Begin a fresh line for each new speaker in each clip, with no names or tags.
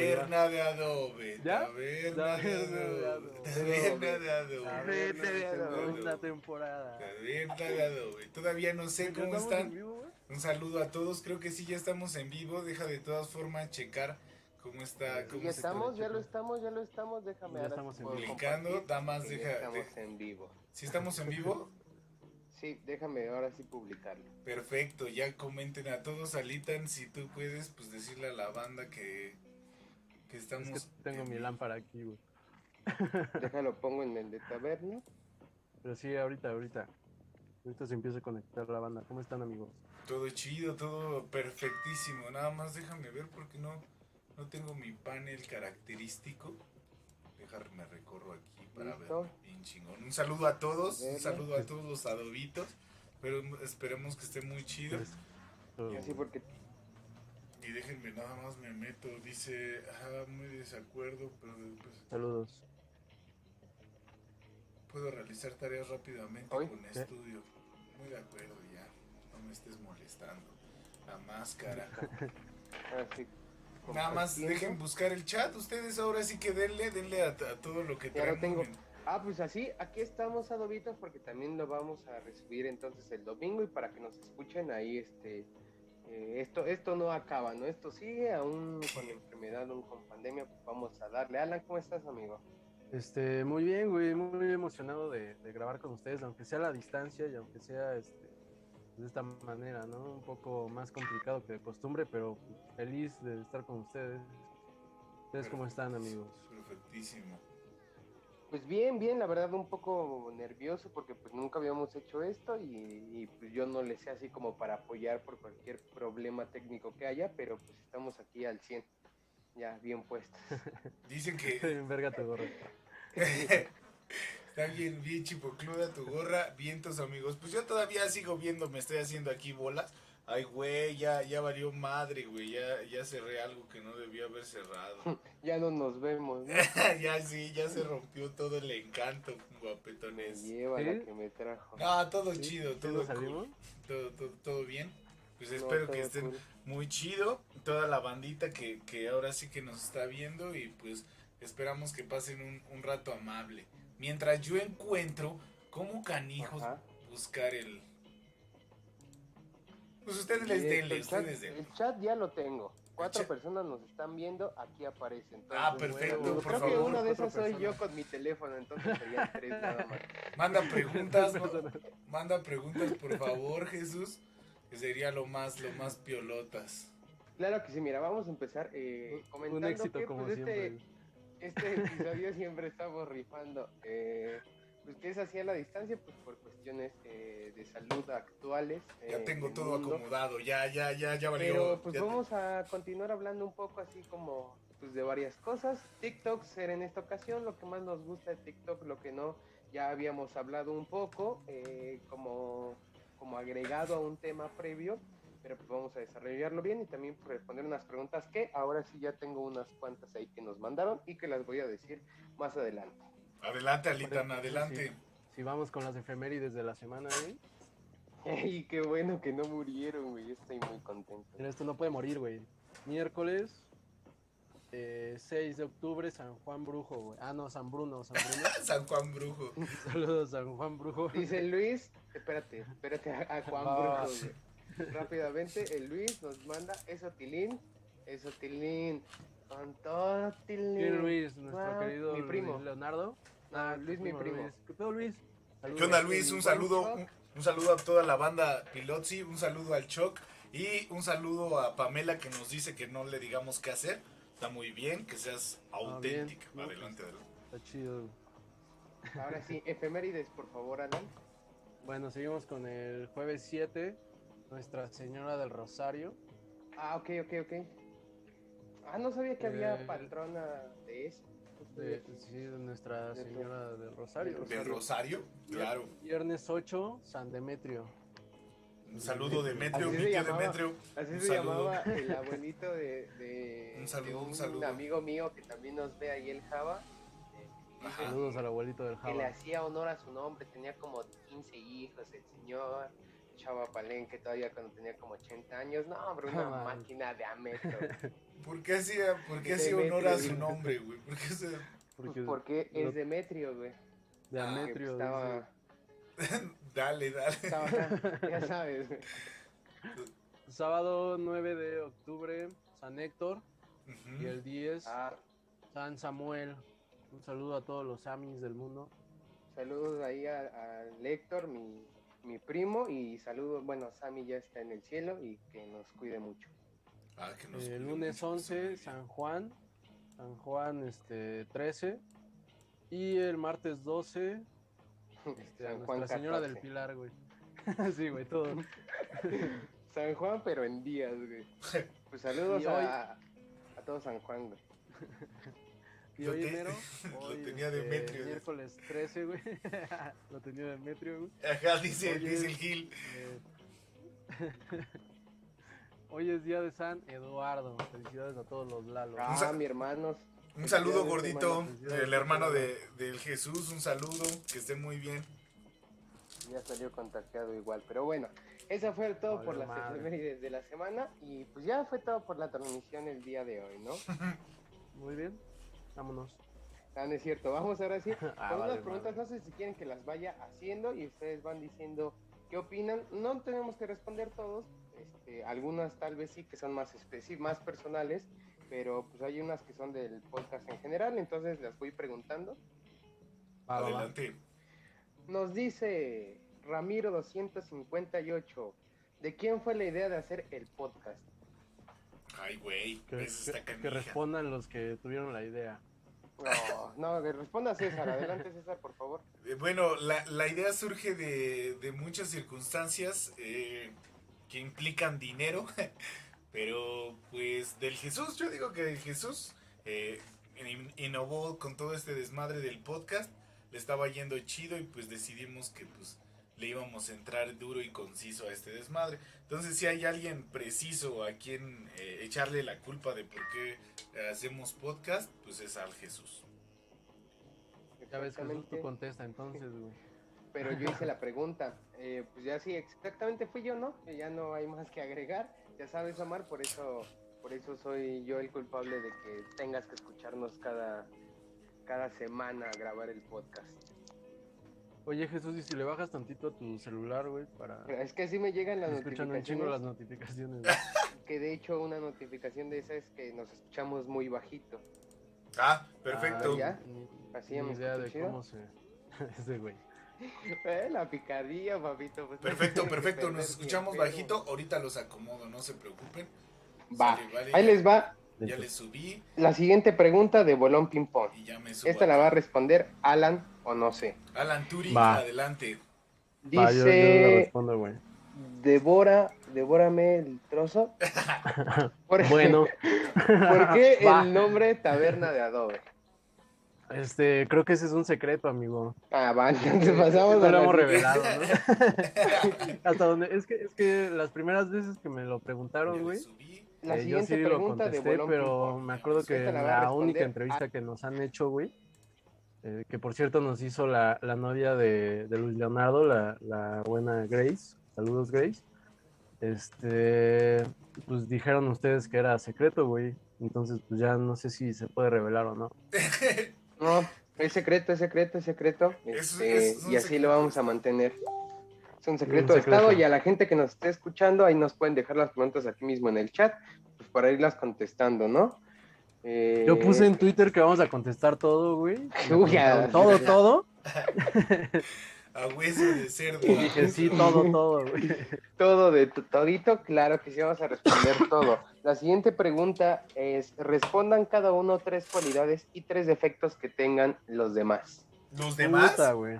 Taberna de adobe.
¿Ya?
Taberna de
Taberna de
adobe. Taberna de adobe.
Taberna de
Adobe.
Segunda temporada.
Taberna de adobe. Todavía no sé
¿Ya
cómo están. Un saludo a todos. Creo que sí, ya estamos en vivo. Deja de todas formas checar cómo está.
Sí,
Cómo
Ya
se
estamos, ya lo estamos, ya lo estamos, déjame
Ya
ahora
estamos.
Publicando, damas, deja-
Estamos
de-
en vivo.
¿Sí estamos en vivo?
Sí, déjame ahora sí publicarlo.
Perfecto, ya comenten a todos, Alitan, si tú puedes, pues decirle a la banda que, que estamos...
Es que tengo
en
mi lámpara aquí, güey.
Déjalo pongo en el de taberna.
Pero sí, ahorita, ahorita. Ahorita se empieza a conectar la banda. ¿Cómo están, amigos?
Todo chido, todo perfectísimo. Nada más déjame ver porque no, no tengo mi panel característico. Déjame recorro aquí para
Listo.
ver. Bien chingón. Un saludo a todos, un saludo a todos los adobitos. Pero esperemos que esté muy chido.
Pues, todo-
Así porque
Y déjenme nada más me meto. Dice, ah, muy desacuerdo, pero después
Saludos.
puedo realizar tareas rápidamente
¿Hoy?
con
¿Qué?
estudio. Muy de acuerdo, ya. No me estés molestando. La máscara.
así.
Nada más dejen buscar el chat. Ustedes ahora sí que denle, denle a, a todo lo que
Ya lo tengo. Ah, pues así, aquí estamos adobitos porque también lo vamos a recibir entonces el domingo y para que nos escuchen ahí, este, eh, esto, esto no acaba, ¿no? Esto sigue aún con enfermedad, aún con pandemia, pues vamos a darle. Alan, ¿cómo estás, amigo?
Este, muy bien, güey, muy emocionado de, de grabar con ustedes, aunque sea a la distancia y aunque sea este, de esta manera, ¿no? Un poco más complicado que de costumbre, pero feliz de estar con ustedes. ¿Ustedes cómo están, amigos?
Perfectísimo.
Pues bien, bien, la verdad un poco nervioso porque pues nunca habíamos hecho esto y, y, pues yo no le sé así como para apoyar por cualquier problema técnico que haya, pero pues estamos aquí al 100, ya bien puestos.
Dicen que
Verga tu gorra.
está bien, bien chipocluda tu gorra. Vientos, amigos. Pues yo todavía sigo viendo, me estoy haciendo aquí bolas. Ay, güey, ya, ya valió madre, güey. Ya, ya cerré algo que no debía haber cerrado.
ya no nos vemos, ¿no?
ya sí, ya se rompió todo el encanto,
Me
guapetones.
lleva
¿Sí?
la que me trajo.
No, todo
¿Sí?
chido,
¿Sí
todo cool, todo, todo, todo bien. Pues
No,
espero que estén
cool.
muy chido. Toda la bandita que, que ahora sí que nos está viendo y pues esperamos que pasen un, un rato amable. Mientras yo encuentro cómo canijos
Ajá.
buscar el... Pues ustedes les
Y
denle,
el chat-
ustedes denle.
El chat ya lo tengo. Cuatro
chat.
personas nos están viendo, aquí aparece. Entonces,
Ah, perfecto,
bueno,
por
creo que
favor.
una de esas
Cuatro
soy yo con mi teléfono, entonces serían tres nada más.
Manda preguntas, ma- manda preguntas por favor, Jesús, que sería lo más, lo más piolotas.
Claro que sí, mira, vamos a empezar eh,
Un
comentando
éxito
que
como
pues, este,
siempre.
este episodio siempre estamos rifando. Eh, pues que es así a la distancia, pues por cuestiones eh, de salud actuales.
Ya
eh,
tengo todo
mundo.
acomodado, ya, ya, ya, ya valió.
Pero pues
ya te-
vamos a continuar hablando un poco así como pues de varias cosas. TikTok será en esta ocasión lo que más nos gusta de TikTok, lo que no, ya habíamos hablado un poco eh, como, como agregado a un tema previo, pero pues vamos a desarrollarlo bien y también responder unas preguntas que ahora sí ya tengo unas cuantas ahí que nos mandaron y que las voy a decir más adelante.
Adelante, Alitan, adelante.
sí. Si vamos con las efemérides de la semana, güey.
Y qué bueno que no murieron, güey, estoy muy contento.
Mira, esto no puede morir, güey. Miércoles eh, 6 de octubre, San Juan Brujo, güey. Ah, no, San Bruno, San Bruno.
San Juan Brujo.
Saludos, San Juan Brujo.
Dice Luis, espérate, espérate a, a Juan
Va.
Brujo, güey. Rápidamente, el Luis nos manda eso Tilín, eso Tilín, con todo Tilín.
¿Quién Luis? Nuestro
Wow,
querido
mi primo.
Luis Leonardo.
Ah, Luis, mi primo.
Luis. ¿Qué pedo, Luis? Saludos.
¿Qué onda, Luis? Un saludo, un, un saludo a toda la banda Pilotzi, un saludo al Choc y un saludo a Pamela que nos dice que no le digamos qué hacer. Está muy bien, que seas auténtica.
bien.
Adelante, adelante.
Está chido.
Ahora sí, efemérides, por favor, Alan.
Bueno, seguimos con el jueves 7, Nuestra Señora del Rosario.
Ah, ok, ok, ok. Ah, no sabía que había
Eh,
patrona de eso.
De, sí, de Nuestra
De-
Señora del Rosario.
¿Del Rosario? Claro.
Viernes 8, San Demetrio.
Un saludo, Demetrio,
Así
mi
se llamaba.
Demetrio.
Así
Un
se
saludo.
llamaba el abuelito de, de,
Un saludo,
de
un saludo.
amigo mío que también nos ve ahí el Java. Eh.
Saludos al abuelito del
que le
Java.
hacía honor a su nombre, tenía como 15 hijos el señor, Chava Palenque todavía cuando tenía como 80 años, no, hombre, una
man.
máquina de ameto.
¿Por qué hacía, por qué hacía
Demetrio,
honor a su nombre, güey? ¿Por qué se-
Porque,
es Demetrio, güey.
de
Ah,
pues, estaba,
Dale, dale.
estaba, ya sabes.
Sábado 9 de octubre, San Héctor. Y el 10,
Ah,
San Samuel. Un saludo a todos los Samis del mundo.
saludos ahí a, a Héctor, mi, mi primo, y saludos, bueno, Sammy ya está en el cielo y que nos cuide mucho.
Ah, que nos
El
cuide
lunes
mucho, pues,
11,
muy
San Juan. San Juan este, 13. Y el martes 12, este,
San Juan
Nuestra Señora del
14.
Pilar, güey. sí, güey, todo.
San Juan, pero en días, güey. Pues saludos
hoy-
a, a todo San Juan, güey.
Y
Lo
hoy
te-
enero,
lo
hoy,
tenía
este,
Demetrio,
miércoles 13, güey. lo tenía Demetrio, güey.
Ajá, dice, dice el Gil.
Eh, Hoy es día de San Eduardo. Felicidades a todos los Lalos.
Ah, mi hermanos.
Un saludo gordito,
hermano.
el hermano de, del Jesús, un saludo, que esté muy bien.
Ya salió contagiado igual, pero bueno, eso fue todo por las
madre.
efemérides de la semana y pues ya fue todo por la transmisión el día de hoy, ¿no?
Muy bien. Vámonos.
Ah, no es cierto, vamos ahora sí
Ah,
con
vale,
unas preguntas, no sé si quieren que las vaya haciendo y ustedes van diciendo qué opinan, no tenemos que responder todos, este, algunas tal vez sí que son más especi- más personales, pero pues hay unas que son del podcast en general, entonces las voy preguntando.
Adelante.
Nos dice Ramiro 258, ¿de quién fue la idea de hacer el podcast?
Ay, güey,
Que, respondan los que tuvieron la idea.
No, no, que responda César, adelante César, por favor.
Eh, Bueno, la, la idea surge de, de muchas circunstancias eh, que implican dinero, pero pues del Jesús, yo digo que del Jesús eh, in- innovó con todo este desmadre del podcast, le estaba yendo chido y pues decidimos que pues le íbamos a entrar duro y conciso a este desmadre. Entonces si hay alguien preciso a quien eh, echarle la culpa de por qué hacemos podcast, pues es al Jesús.
Ya ves, Jesús, tú contesta entonces, güey.
Pero yo hice la pregunta. Eh, pues ya sí, exactamente fui yo, ¿no? Ya no hay más que agregar. Ya sabes, Omar, por eso, por eso soy yo el culpable de que tengas que escucharnos cada, cada semana a grabar el podcast.
Oye, Jesús, y si le bajas tantito a tu celular, güey, para...
Es que así me llegan las
Me escuchan un chingo las
notificaciones,
notificaciones. güey.
que de hecho una notificación de esa es que nos escuchamos muy bajito.
Ah, perfecto.
Ah,
¿ya?
Ni,
Así
ni
ya me
idea de
chido.
cómo se... Ese güey.
Eh, la picardía, papito. pues,
Perfecto, perfecto. Nos escuchamos bajito. Ahorita los acomodo, no se preocupen.
Va,
Sale, vale,
ahí
ya-
les va
Ya les subí
la siguiente pregunta de Bolón Ping Pong.
y ya me subo.
Esta la va a responder Alan o no sé.
Alan Turing,
Va.
adelante.
Va, yo, yo
Dice,
respondo, güey.
devora, devórame el trozo. ¿Por,
Bueno,
¿por qué
Va.
el nombre Taberna de Adobe?
Este, creo que ese es un secreto, amigo.
Ah, va, entonces pasamos
No
a
lo hemos revelado, ¿no? Hasta donde, es que, es que las primeras veces que me lo preguntaron, güey.
La
eh, yo sí lo
pregunta
contesté, pero me acuerdo que
Esta
en
la
la única entrevista que nos han hecho, güey, eh, que por cierto nos hizo la, la novia de, de Luis Leonardo, la, la buena Grace, saludos Grace, este, pues dijeron ustedes que era secreto, güey, entonces pues ya no sé si se puede revelar o no.
No, es secreto, es secreto, es secreto.
Es-
este,
es
y así
secreto
lo vamos a mantener. Es un secreto de
secreto.
Estado y a la gente que nos esté escuchando, ahí nos pueden dejar las preguntas aquí mismo en el chat, pues para irlas contestando, ¿no? Eh,
Yo puse en Twitter que vamos a contestar todo, güey.
Uy, ya.
todo, todo.
A hueso de cerdo.
Y dije, sí, todo, todo, güey.
todo de to- todito, claro que sí vamos a responder todo. La siguiente pregunta es, respondan cada uno tres cualidades y tres defectos que tengan los demás.
Los demás.
Puta, güey.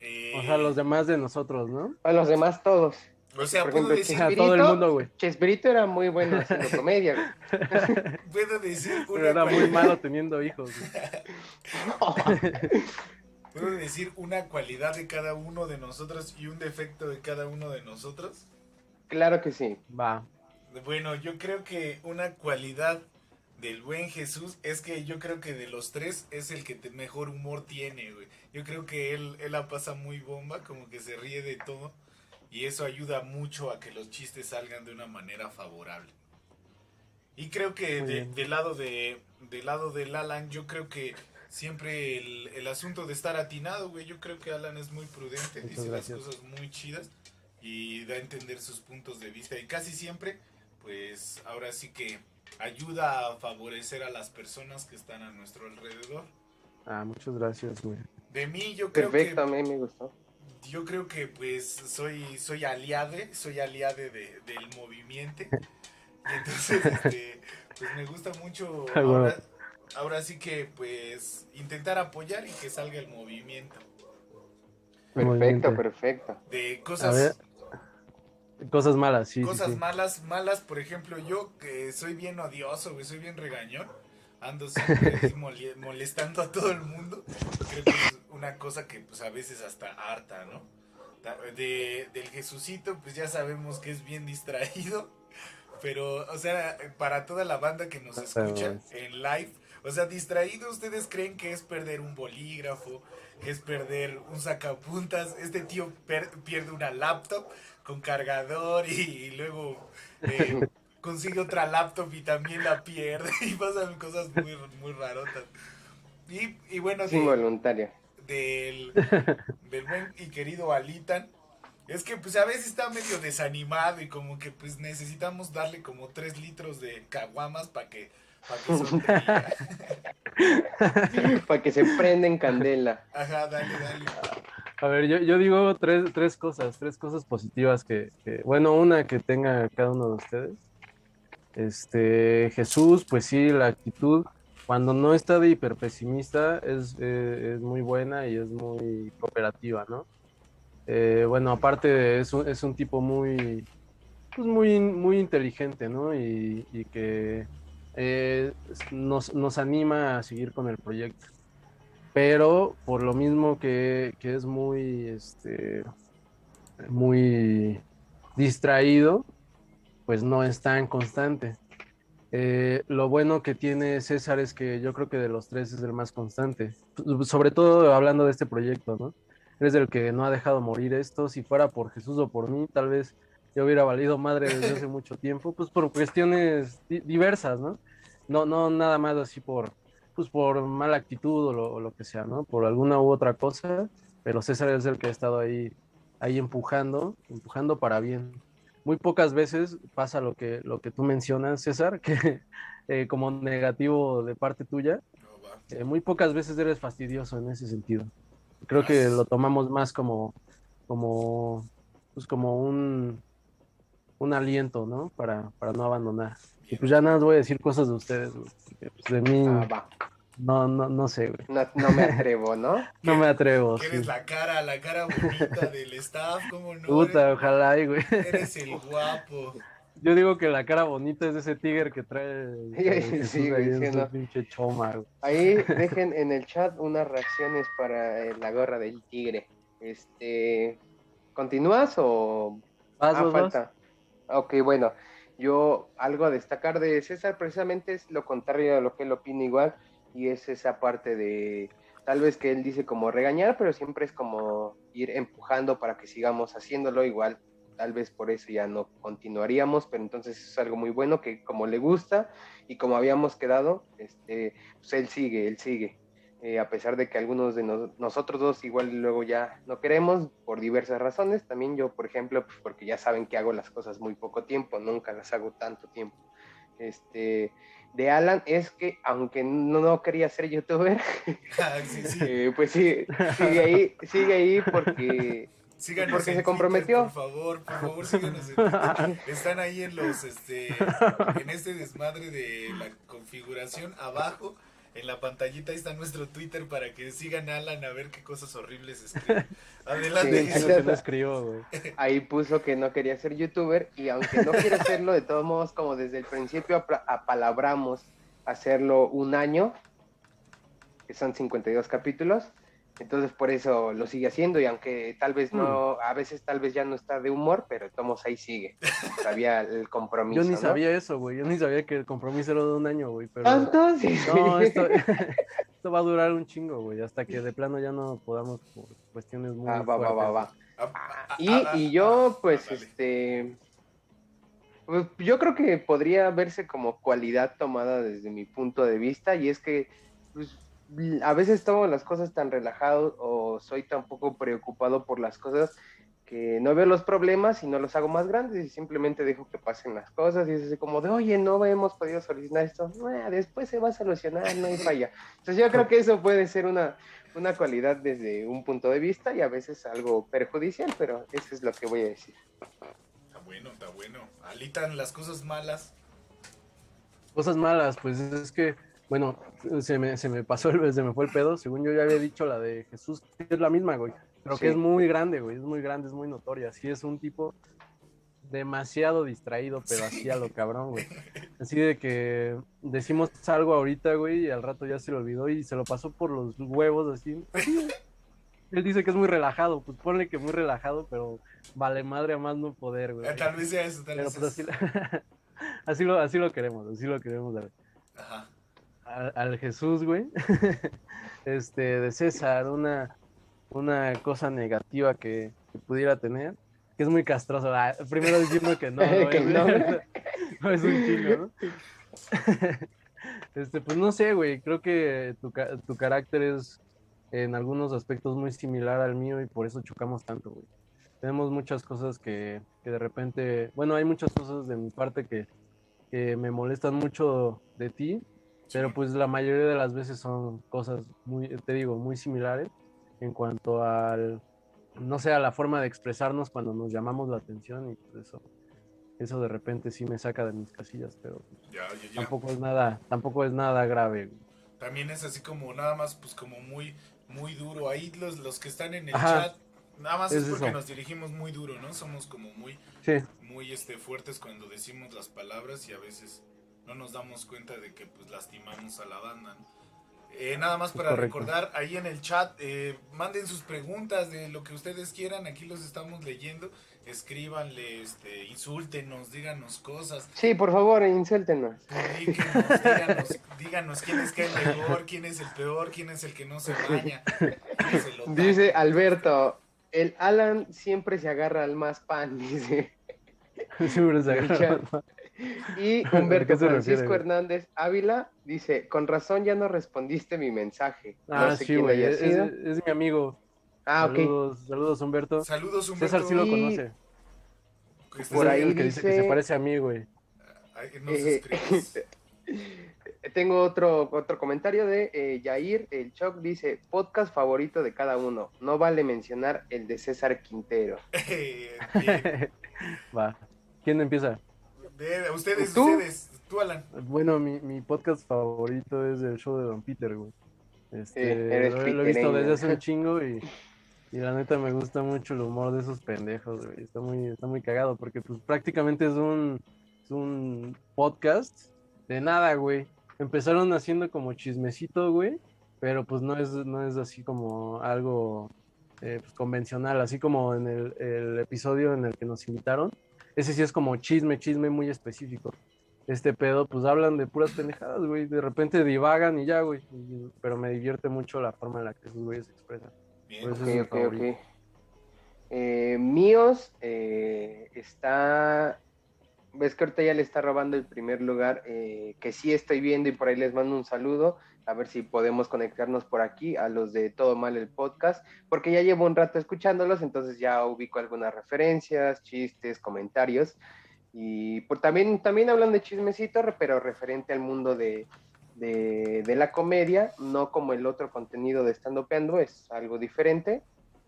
Eh,
O sea, los demás de nosotros, ¿no?
A los demás todos.
o sea,
por
puedo
ejemplo,
decir,
todo el mundo, güey.
Chespirito era muy bueno haciendo comedia. güey.
puedo decir una
Pero era muy malo teniendo hijos, güey.
¿Puedo decir una cualidad de cada uno de nosotros y un defecto de cada uno de nosotros?
claro que sí.
Va.
Bueno, yo creo que una cualidad del buen Jesús es que yo creo que de los tres es el que te- mejor humor tiene, güey. Yo creo que él, él la pasa muy bomba, como que se ríe de todo. Y eso ayuda mucho a que los chistes salgan de una manera favorable. Y creo que de- del lado de del lado del Alan, yo creo que siempre el, el asunto de estar atinado, güey, yo creo que Alan es muy prudente,
Muchas
dice
gracias.
las cosas muy chidas y da a entender sus puntos de vista y casi siempre, pues ahora sí que ayuda a favorecer a las personas que están a nuestro alrededor.
Ah, muchas gracias, güey.
De mí yo creo
Perfecto, a
que
mí me gustó.
yo creo que pues soy soy aliade, soy aliade de, del movimiento. Y entonces este, pues me gusta mucho
Ah, bueno.
ahora, ahora sí que pues intentar apoyar y que salga el movimiento
Perfecto, perfecto.
de
A ver,
cosas
cosas malas, sí.
cosas
sí.
malas, malas, por ejemplo, yo que soy bien odioso, güey, soy bien regañón, ando siempre molestando a todo el mundo. Creo que es una cosa que pues a veces hasta harta, ¿no? De, del Jesucito, pues ya sabemos que es bien distraído, pero, o sea, para toda la banda que nos
Ah,
escucha en live, o sea, distraído, ¿ustedes creen que es perder un bolígrafo, es perder un sacapuntas? Este tío per- pierde una laptop con cargador y, y luego eh, consigue otra laptop y también la pierde y pasan cosas muy, muy rarotas. Y, y bueno,
involuntario.
del, del buen y querido Alitan, es que pues a veces está medio desanimado y como que pues necesitamos darle como 3 litros de caguamas para que, que.
Para que se prenda en candela.
Ajá, dale, dale.
A ver, yo, yo digo tres, tres cosas, tres cosas positivas que, que- bueno, una que tenga cada uno de ustedes. Este, Jesús, pues sí, la actitud, cuando no está de hiperpesimista, es, eh, es muy buena y es muy cooperativa, ¿no? Eh, bueno, aparte es un, es un tipo muy, pues muy, muy inteligente, ¿no? Y, y que eh, nos, nos anima a seguir con el proyecto pero por lo mismo que, que es muy, este, muy distraído, pues no es tan constante. Eh, lo bueno que tiene César es que yo creo que de los tres es el más constante, sobre todo hablando de este proyecto, ¿no? Eres el que no ha dejado morir esto, si fuera por Jesús o por mí, tal vez yo hubiera valido madre desde hace mucho tiempo, pues por cuestiones di- diversas, ¿no? No, no nada más así por, pues por mala actitud o lo, o lo que sea, ¿no? Por alguna u otra cosa, pero César es el que ha estado ahí, ahí empujando, empujando para bien. Muy pocas veces pasa lo que, lo que tú mencionas, César, que eh, como negativo de parte tuya, eh, muy pocas veces eres fastidioso en ese sentido. Creo que lo tomamos más como, como, pues como un, un aliento, ¿no? Para, para no abandonar. Y pues ya nada, más voy a decir cosas de ustedes, güey, porque, pues, de mí
Ah, va.
no, no, no sé, güey.
No, no me atrevo, ¿no?
No me atrevo.
Que
sí.
eres la cara, la cara bonita del staff, ¿cómo no?
Puta,
eres,
ojalá, güey.
eres el guapo.
Yo digo que la cara bonita es de ese tigre que trae el,
Sí,
el
sí, güey, sí, ¿no?
pinche choma, güey.
Ahí dejen en el chat unas reacciones para eh, la gorra del tigre. Este, ¿continúas o
Vas,
ah,
vas, vas.
falta? Ok, bueno, yo algo a destacar de César precisamente es lo contrario a lo que él opina igual y es esa parte de tal vez que él dice como regañar, pero siempre es como ir empujando para que sigamos haciéndolo igual. Tal vez por eso ya no continuaríamos, pero entonces es algo muy bueno que como le gusta y como habíamos quedado, este, pues él sigue, él sigue. Eh, a pesar de que algunos de nos- nosotros dos igual luego ya no queremos por diversas razones, también yo, por ejemplo, pues porque ya saben que hago las cosas muy poco tiempo, nunca las hago tanto tiempo. Este, de Alan es que aunque no, no quería ser youtuber,
Ah, sí, sí.
eh, pues sí, sigue ahí, sigue ahí porque
Síganos
Porque se comprometió.
Twitter, por favor, por favor, síganos en Twitter. Están ahí en los, este, en este desmadre de la configuración abajo. En la pantallita ahí está nuestro Twitter para que sigan a Alan a ver qué cosas horribles escribe. Adelante,
Sí,
Eso
Jesús.
ahí
que no escribió, güey.
ahí puso que no quería ser youtuber y aunque no quiere serlo, de todos modos, como desde el principio apla- apalabramos hacerlo un año, que son 52 capítulos, entonces por eso lo sigue haciendo y aunque tal vez no, a veces tal vez ya no está de humor, pero Tomos ahí sigue, sabía el compromiso.
Yo ni
¿no?
sabía eso, güey. Yo ni sabía que el compromiso era de un año, güey. Pero
Entonces,
no, esto, esto va a durar un chingo, güey. Hasta que de plano ya no podamos por cuestiones muy
Ah, va, va, va, va.
Ah, ah,
Y,
ah,
y
ah,
yo,
ah,
pues, este, Pues, yo creo que podría verse como cualidad tomada desde mi punto de vista y es que pues, a veces tomo las cosas tan relajado o soy tan poco preocupado por las cosas que no veo los problemas y no los hago más grandes y simplemente dejo que pasen las cosas y es así como de, oye, no hemos podido solucionar esto, después se va a solucionar, no hay falla. Entonces yo creo que eso puede ser una, una cualidad desde un punto de vista y a veces algo perjudicial, pero eso es lo que voy a decir.
Está bueno, está bueno. Alitan las cosas malas.
Cosas malas, pues es que, bueno, se me, se me pasó, el, se me fue el pedo, según yo ya había dicho la de Jesús, es la misma, güey, pero que es muy grande, güey, es muy grande, es muy notoria, sí es un tipo demasiado distraído, pero así a lo cabrón, güey. Así de que decimos algo ahorita, güey, y al rato ya se lo olvidó y se lo pasó por los huevos, así. Él dice que es muy relajado, pues ponle que muy relajado, pero vale madre a más no poder, güey.
Eh, tal vez sea eso, tal vez
pues, así, así, lo, así lo queremos, así lo queremos ver.
Ajá.
Al, Jesús, güey, este, de César, una, una cosa negativa que pudiera tener que es muy castroso. Ah, primero diciendo que no, no, es un chingo, ¿no? este, pues no sé, güey, creo que tu, tu carácter es en algunos aspectos muy similar al mío y por eso chocamos tanto, güey. Tenemos muchas cosas que, que de repente, bueno, hay muchas cosas de mi parte que, que me molestan mucho de ti, pero pues la mayoría de las veces son cosas muy, te digo, muy similares en cuanto al no sea la forma de expresarnos cuando nos llamamos la atención y pues eso, eso de repente sí me saca de mis casillas, pero tampoco es nada, tampoco es nada grave.
También es así como nada más pues como muy, muy duro. Ahí los, los que están en el chat, nada más es, porque nos dirigimos muy duro, ¿no? Somos como muy, muy este, fuertes cuando decimos las palabras y a veces no nos damos cuenta de que pues lastimamos a la banda, eh, nada más para recordar, ahí en el chat, eh, manden sus preguntas de lo que ustedes quieran, aquí los estamos leyendo, escríbanle, este, insúltenos, díganos cosas.
Sí, por favor, insúltenos.
Díganos, díganos quién es que es mejor, quién es el peor, quién es el que no se baña.
dice Alberto, el Alan siempre se agarra al más pan, dice. Siempre se agarra al más pan. Y Humberto Francisco Hernández Ávila dice, con razón ya no respondiste mi mensaje.
Ah, sí, güey, es, mi amigo. Ah, saludos, Saludos, Humberto.
Saludos, Humberto.
César sí lo conoce. Por ahí que dice... que se parece a mí, güey.
Eh, tengo otro, otro comentario de eh, Yair, el Choc dice, podcast favorito de cada uno. No vale mencionar el de César Quintero.
Va. ¿Quién empieza?
Ustedes, ustedes, tú, Alan.
Bueno, mi, mi podcast favorito es el show de Don Peter, güey. Este, lo, he visto desde hace un chingo y, y, la neta me gusta mucho el humor de esos pendejos, güey. Está muy, está muy cagado porque pues prácticamente es un, es un podcast de nada, güey. Empezaron haciendo como chismecito, güey, pero pues no es, no es así como algo eh, pues, convencional, así como en el, el episodio en el que nos invitaron ese sí es como chisme, chisme muy específico. Este pedo, pues hablan de puras pendejadas, güey. De repente divagan y ya, güey. Pero me divierte mucho la forma en la que esos güeyes se expresan.
ok, ok, ok. Eh, míos eh, está. Ves que ahorita ya le está robando el primer lugar, eh, que sí estoy viendo y por ahí les mando un saludo a ver si podemos conectarnos por aquí a los de Todo Mal el podcast, porque ya llevo un rato escuchándolos, entonces ya ubico algunas referencias, chistes, comentarios. Y por, también, también hablan de chismecito, pero referente al mundo de, de, la comedia, no como el otro contenido de Stand Upeando, es algo diferente.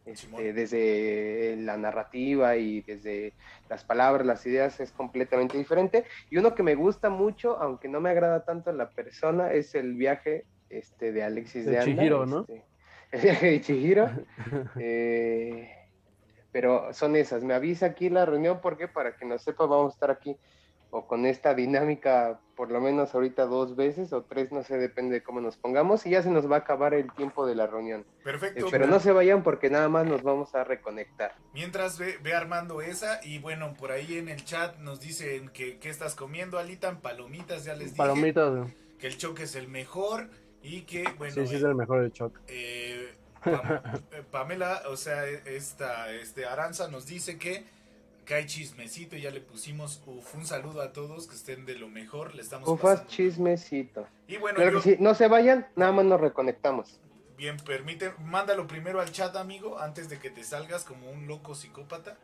Este, desde la narrativa y desde las palabras, las ideas es completamente diferente. Y uno que me gusta mucho, aunque no me agrada tanto la persona, es el viaje este, de Alexis de,
Chihiro, ¿no?
Este, el viaje de Chihiro. Eh, pero son esas. Me avisa aquí la reunión porque para que no sepa vamos a estar aquí o con esta dinámica por lo menos ahorita dos veces o tres, no sé, depende de cómo nos pongamos y ya se nos va a acabar el tiempo de la reunión.
Perfecto.
Eh, pero no se vayan porque nada más nos vamos a reconectar.
Mientras ve, armando esa y bueno, por ahí en el chat nos dicen que, estás comiendo, Alitan, palomitas, ya les dije.
Palomitas.
Que el choque es el mejor y que, bueno.
Sí, sí, es el mejor el choque.
Eh, Pamela, o sea, esta, este Aranza nos dice que cae chismecito, ya le pusimos uf, un saludo a todos, que estén de lo mejor, le estamos
Ufas
pasando.
chismecito.
Y bueno,
Claro
yo-
que sí, no se vayan, nada más nos reconectamos.
bien, permite, mándalo primero al chat, amigo, antes de que te salgas como un loco psicópata.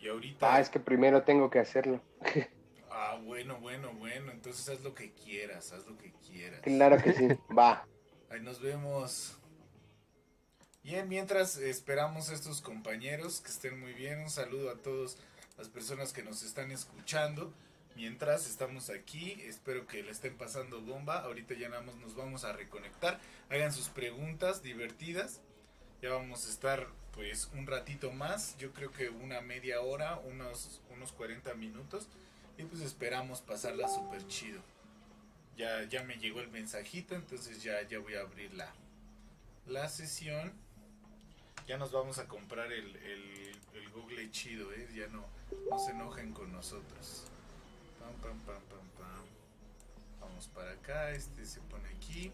Y ahorita...
Ah, es que primero tengo que hacerlo.
Ah, bueno, bueno, bueno, entonces haz lo que quieras, haz lo que quieras.
Claro que sí, va.
Ahí nos vemos. Bien, mientras esperamos a estos compañeros que estén muy bien, un saludo a todas las personas que nos están escuchando. Mientras estamos aquí, espero que le estén pasando bomba. Ahorita ya nos vamos a reconectar. Hagan sus preguntas divertidas. Ya vamos a estar pues un ratito más. Yo creo que una media hora, unos, unos 40 minutos. Y pues esperamos pasarla súper chido. Ya, ya me llegó el mensajito, entonces ya, ya voy a abrir la, la sesión. Ya nos vamos a comprar el, el Google chido, ¿eh? Ya no, no se enojen con nosotros. Pam, pam, pam, pam, pam. Vamos para acá, este se pone aquí.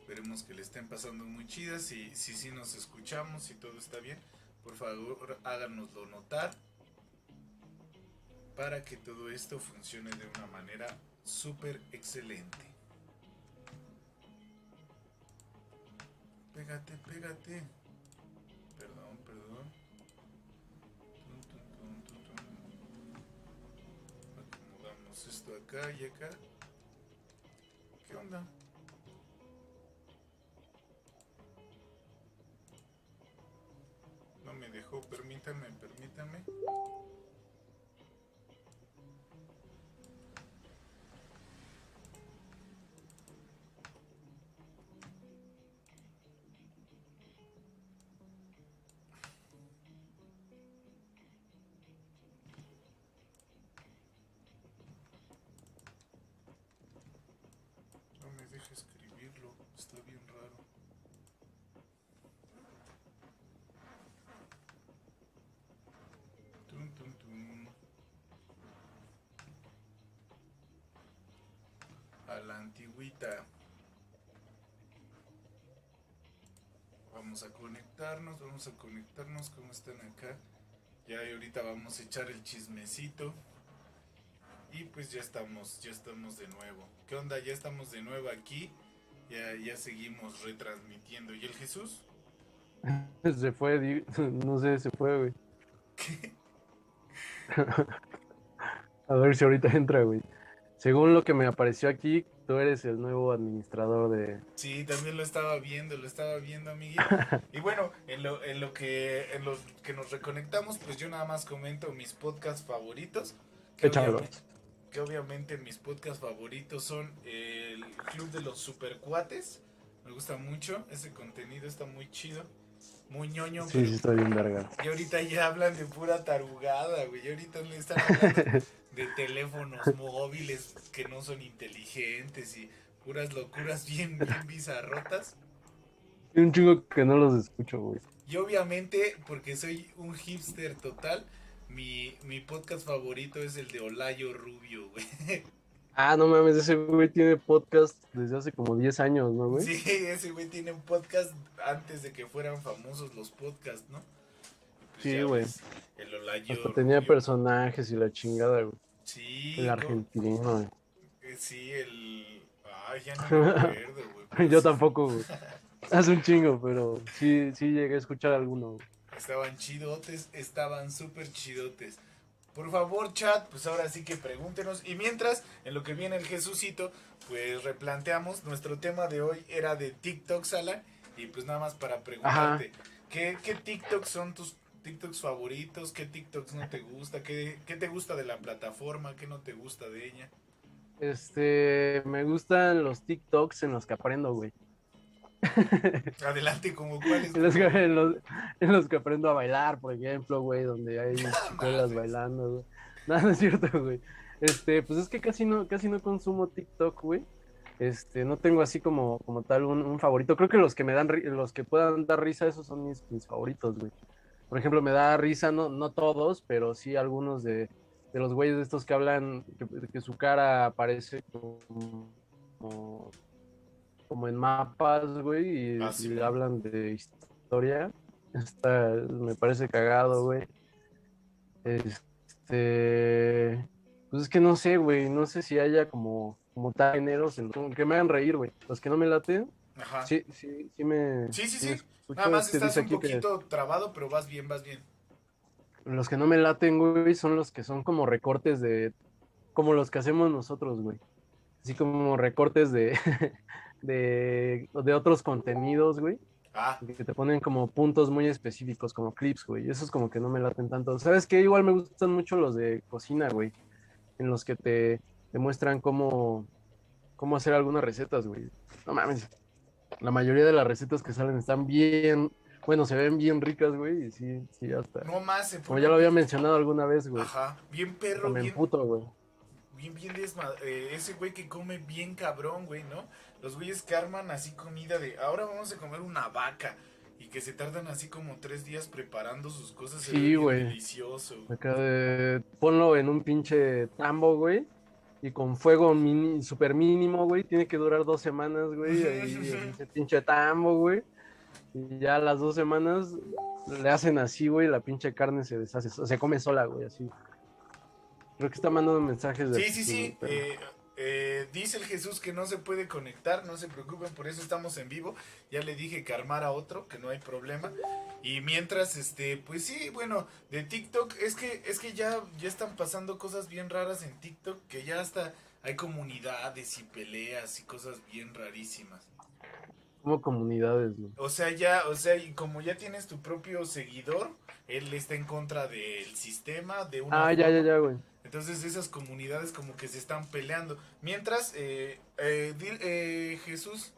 Esperemos que le estén pasando muy chidas. Si si, si nos escuchamos, si todo está bien, por favor háganoslo notar para que todo esto funcione de una manera súper excelente. Pégate, pégate. Esto acá y acá. ¿Qué onda? No me dejó, permítame, permítame. La antigüita. Vamos a conectarnos, vamos a conectarnos. ¿Cómo están acá? Ya ahorita vamos a echar el chismecito. Y pues ya estamos, ya estamos de nuevo. ¿Qué onda? Ya estamos de nuevo aquí. Ya, ya seguimos retransmitiendo. ¿Y el Jesús?
Se fue, no sé, se fue, güey. A ver si ahorita entra, güey. Según lo que me apareció aquí, tú eres el nuevo administrador de...
Sí, también lo estaba viendo, lo estaba viendo, amiguito. Y bueno, en lo, en lo que en lo que nos reconectamos, pues yo nada más comento mis podcasts favoritos. Que, obviamente, que obviamente mis podcasts favoritos son el Club de los Supercuates. Me gusta mucho, ese contenido está muy chido, muy ñoño.
Sí, sí, estoy bien verga.
Y ahorita ya hablan de pura tarugada, güey. Y ahorita le están hablando de teléfonos móviles que no son inteligentes y puras locuras bien, bien bizarrotas.
Hay un chingo que no los escucho, güey.
Y obviamente, porque soy un hipster total, mi, mi podcast favorito es el de Olayo Rubio, güey.
Ah, no mames, ese güey tiene podcast desde hace como 10 años, ¿no, güey?
Sí, ese güey tiene un podcast antes de que fueran famosos los podcasts, ¿no? Pues
Sí, güey.
El Olayo
Hasta tenía personajes y la chingada, güey.
Sí,
El argentino, güey.
Eh, Sí, el. Ay, ya no me acuerdo, güey.
Yo tampoco, güey. Hace un chingo, pero sí, sí llegué a escuchar alguno. güey.
Estaban chidotes, estaban súper chidotes. Por favor, chat, pues ahora sí que pregúntenos. Y mientras, en lo que viene el Jesucito, pues replanteamos. Nuestro tema de hoy era de TikTok, Sala. Y pues nada más para preguntarte: ¿qué, ¿qué TikToks son tus TikToks favoritos? ¿Qué TikToks no te gusta? ¿Qué, ¿Qué te gusta de la plataforma? ¿Qué no te gusta de ella?
Este, me gustan los TikToks en los que aprendo, güey.
Adelante, como cuáles.
En los, que, en, los, en los que aprendo a bailar, por ejemplo, güey, donde hay chicuelas
mames.
bailando, güey. No, no es cierto, güey. Este, pues es que casi no, casi no consumo TikTok, güey. Este, no tengo así como, como tal un, un favorito. Creo que los que me dan, los que puedan dar risa, esos son mis, mis favoritos, güey. Por ejemplo, me da risa, no, no todos, pero sí algunos de, de los güeyes estos que hablan, que, que su cara aparece como, como, en mapas, güey, y,
Ah, sí,
y
güey.
hablan de historia. Está, me parece cagado, güey. Este. Pues es que no sé, güey. No sé si haya como, como tal géneros en que me hagan reír, güey. Los que no me laten.
Ajá.
Sí, sí, sí me.
Sí, sí, sí.
Escucho,
Nada más
este,
estás un
que
poquito trabado, pero vas bien, vas bien.
Los que no me laten, güey, son los que son como recortes de. Como los que hacemos nosotros, güey. Así como recortes de. de, de otros contenidos, güey.
Ah,
Que te ponen como puntos muy específicos, como clips, güey. Esos como que no me laten tanto. ¿Sabes qué? Igual me gustan mucho los de cocina, güey. En los que te, te muestran cómo, cómo hacer algunas recetas, güey. No mames. La mayoría de las recetas que salen están bien, bueno, se ven bien ricas, güey. Y sí, sí, hasta.
no más. se
Como ya lo había mencionado alguna vez, güey.
Ajá. Bien perro, bien,
emputo, güey.
bien, bien desma- eh, ese güey que come bien cabrón, güey, ¿no? Los güeyes que arman así comida de, ahora vamos a comer una vaca. Y que se tardan así como tres días preparando sus cosas.
Sí, güey.
Delicioso.
Acá de, ponlo en un pinche tambo, güey. Y con fuego mini, super mínimo, güey. Tiene que durar dos semanas, güey. En ese pinche tambo, güey. Y ya a las dos semanas le hacen así, güey. La pinche carne se deshace. Se come sola, güey, así. Creo que está mandando mensajes de.
Sí, sí, sí. eh, eh, dice el Jesús que no se puede conectar, no se preocupen, por eso estamos en vivo. Ya le dije que armara otro, que no hay problema. Y mientras, este, pues sí, bueno, de TikTok, es que, es que ya, ya están pasando cosas bien raras en TikTok, que ya hasta hay comunidades y peleas y cosas bien rarísimas.
Como comunidades.
O sea, ya, o sea, y como ya tienes tu propio seguidor, él está en contra del sistema, de una
Ah, ya, ya, ya, güey.
Entonces esas comunidades como que se están peleando. Mientras, eh, eh, eh, Jesús,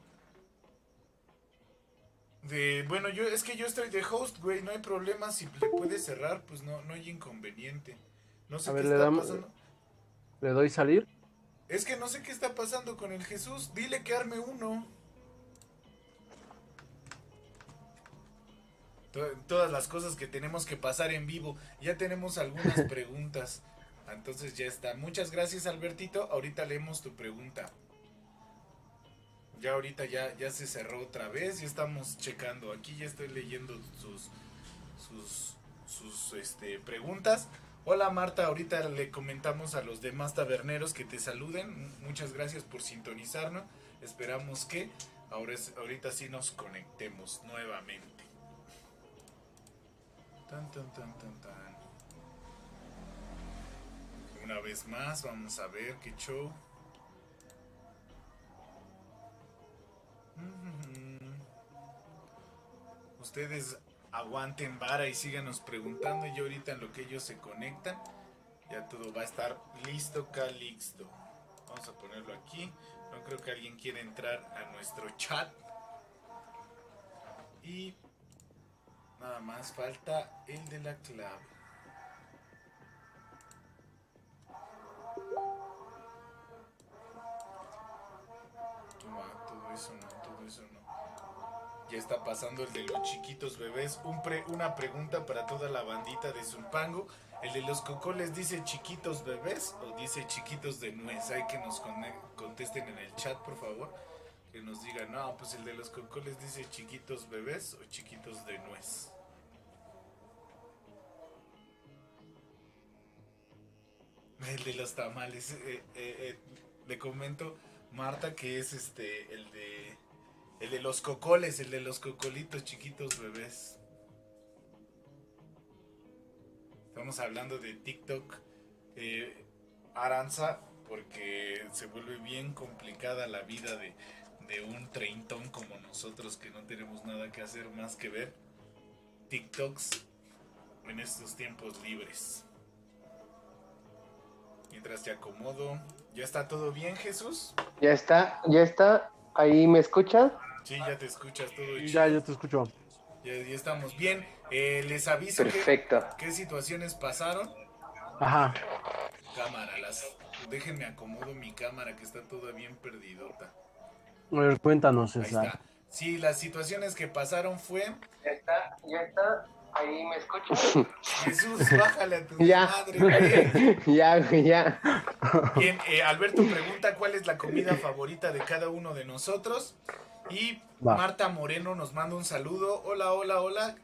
de, bueno, yo es que yo estoy de host, güey, no hay problema, si le puedes cerrar, pues no, no hay inconveniente. No sé
A
qué
ver, le
está
damos-
pasando.
Le doy salir.
Es que no sé qué está pasando con el Jesús. Dile que arme uno. To- Todas las cosas que tenemos que pasar en vivo. Ya tenemos algunas preguntas. Entonces ya está. Muchas gracias, Albertito. Ahorita leemos tu pregunta. Ya ahorita ya, ya se cerró otra vez. Ya estamos checando. Aquí ya estoy leyendo sus, sus, sus este, preguntas. Hola Marta, ahorita le comentamos a los demás taberneros que te saluden. Muchas gracias por sintonizarnos. Esperamos que ahora ahorita sí nos conectemos nuevamente. Tan, tan, tan, tan, tan. Una vez más, vamos a ver qué show. Ustedes aguanten vara y síganos preguntando. Y ahorita en lo que ellos se conectan, ya todo va a estar listo, calixto. Vamos a ponerlo aquí. No creo que alguien quiera entrar a nuestro chat. Y nada más falta el de la clave. Toma, todo eso no, todo eso no. Ya está pasando el de los chiquitos bebés. Un pre- una pregunta para toda la bandita de Zumpango. ¿El de los cocoles dice chiquitos bebés o dice chiquitos de nuez? Hay que nos contesten en el chat, por favor. Que nos digan, no, pues el de los cocoles dice chiquitos bebés o chiquitos de nuez. El de los tamales. eh, eh, eh, le comento, Marta, que es este, el de el de los cocoles, el de los cocolitos chiquitos bebés. Estamos hablando de TikTok. eh, Aranza, porque se vuelve bien complicada la vida de, de un treintón como nosotros que no tenemos nada que hacer más que ver TikToks en estos tiempos libres. Mientras te acomodo. ¿Ya está todo bien, Jesús?
Ya está, ya está. Ahí me escuchan.
Sí, ya te escuchas todo chido.
Ya, yo te escucho.
Ya, ya estamos bien. Eh, les aviso que-
Perfecto.
qué situaciones pasaron.
Ajá.
Cámara, las... déjenme acomodo mi cámara que está toda bien perdidota.
A ver, cuéntanos,
Ahí
César.
está. Sí, las situaciones que pasaron fue...
Ya está, ya está. Ahí me escuchan.
Jesús, bájale a tu
Ya.
madre. güey.
ya, ya.
Bien, eh, Alberto pregunta cuál es la comida favorita de cada uno de nosotros. Y
Va.
Marta Moreno nos manda un saludo. Hola, hola, hola.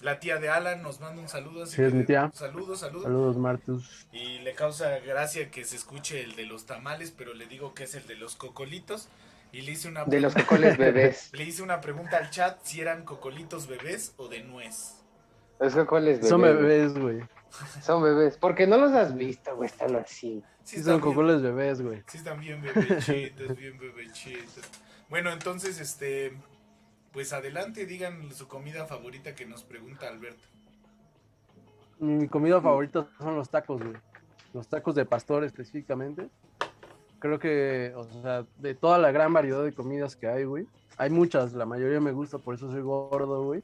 La tía de Alan nos manda un saludo.
Sí, es mi tía.
Saludos, saludos.
Saludos, Martus.
Y le causa gracia que se escuche el de los tamales, pero le digo que es el de los cocolitos. Y le hice una
De los
pregunta-
cocoles bebés.
Le hice una pregunta al chat si eran cocolitos bebés o de nuez.
Los cocoles bebés.
Son bebés, güey.
Son bebés. Porque no los has visto, güey. Están así.
Sí,
están
son
bien-
cocoles bebés, güey.
Sí, están bien bebechitos, bien bebechitos. Bueno, entonces, este, pues adelante, digan su comida favorita que nos pregunta Alberto.
Mi comida favorita son los tacos, güey. Los tacos de pastor específicamente. Creo que, o sea, de toda la gran variedad de comidas que hay, güey. Hay muchas, la mayoría me gusta, por eso soy gordo, güey.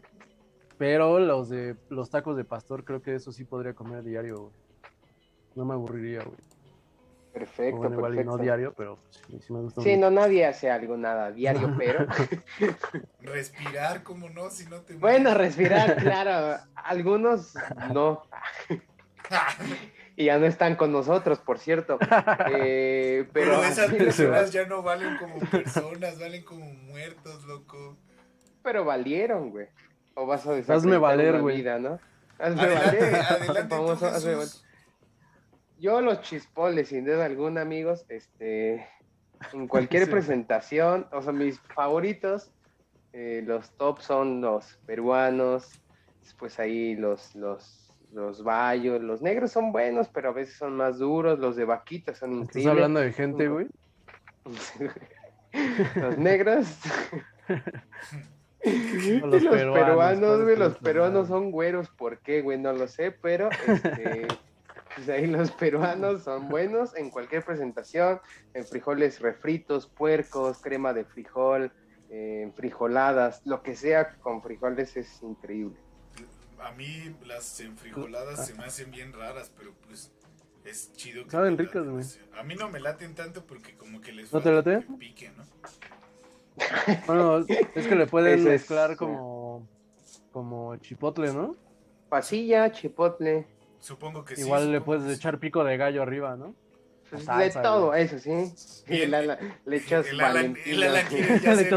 Pero los de los tacos de pastor, creo que eso sí podría comer diario, güey. No me aburriría, güey.
Perfecto,
bueno, igual y no diario, pero sí, sí me gusta
Sí,
mucho.
no, nadie hace algo nada diario, pero.
Respirar, ¿cómo no? Si no te
bueno, respirar, claro. Algunos no. Y ya no están con nosotros, por cierto. Eh, pero.
Pero esas personas ya no valen como personas, valen como muertos, loco.
pero valieron, güey. O vas a desacreditar
Hazme valer, güey.
vida, ¿no? Hazme
Adelante,
valer.
adelante,
Famoso, hazme valer. Yo los chispoles, sin duda alguna, amigos, este, en cualquier
Sí.
presentación, o sea, mis favoritos, eh, los top son los peruanos, después ahí los, los, los bayos, los negros son buenos, pero a veces son más duros, los de vaquita son
¿Estás
increíbles.
hablando de gente, güey?
los negros.
Los
los
peruanos,
peruanos,
¿cuáles
güey, los peruanos son güeros, ¿por qué, güey? No lo sé, pero este, pues ahí los peruanos son buenos en cualquier presentación, en frijoles refritos, puercos, crema de frijol, eh, frijoladas, lo que sea con frijoles es increíble.
A mí las enfrijoladas se me hacen bien raras, pero pues es chido. que
Saben ricas, güey.
A mí no me laten tanto porque como que les
¿No te
falta
late?
que pique, ¿no?
Bueno, es que le pueden
Ese es,
mezclar
sí.
como, como chipotle, ¿no?
Pasilla, chipotle,
Supongo que sí.
Igual le puedes
sí.
ejechar pico de gallo arriba, ¿no?
pues, de todo,
güey.
eso sí. Y el ala- le echas
El Alan-
Valentina.
el Alan quiere ya hacer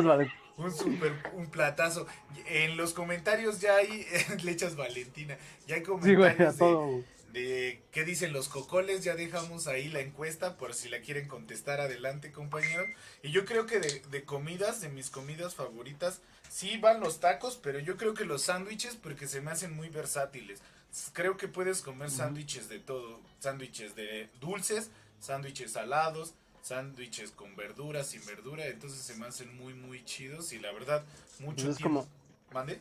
un super, un platazo. En los comentarios ya hay, le echas Valentina, ya hay comentarios
güey.
de, de qué dicen los cocoles, ya dejamos ahí la encuesta por si la quieren contestar adelante compañeros. Y yo creo que de, de comidas, de mis comidas favoritas, sí van los tacos, pero yo creo que los sándwiches porque se me hacen muy versátiles. Creo que puedes comer sándwiches de todo, sándwiches de dulces, sándwiches salados, sándwiches con verdura, sin verdura, entonces se me hacen muy muy chidos y la verdad mucho
Pues es
tiempo.
como-
¿Mande?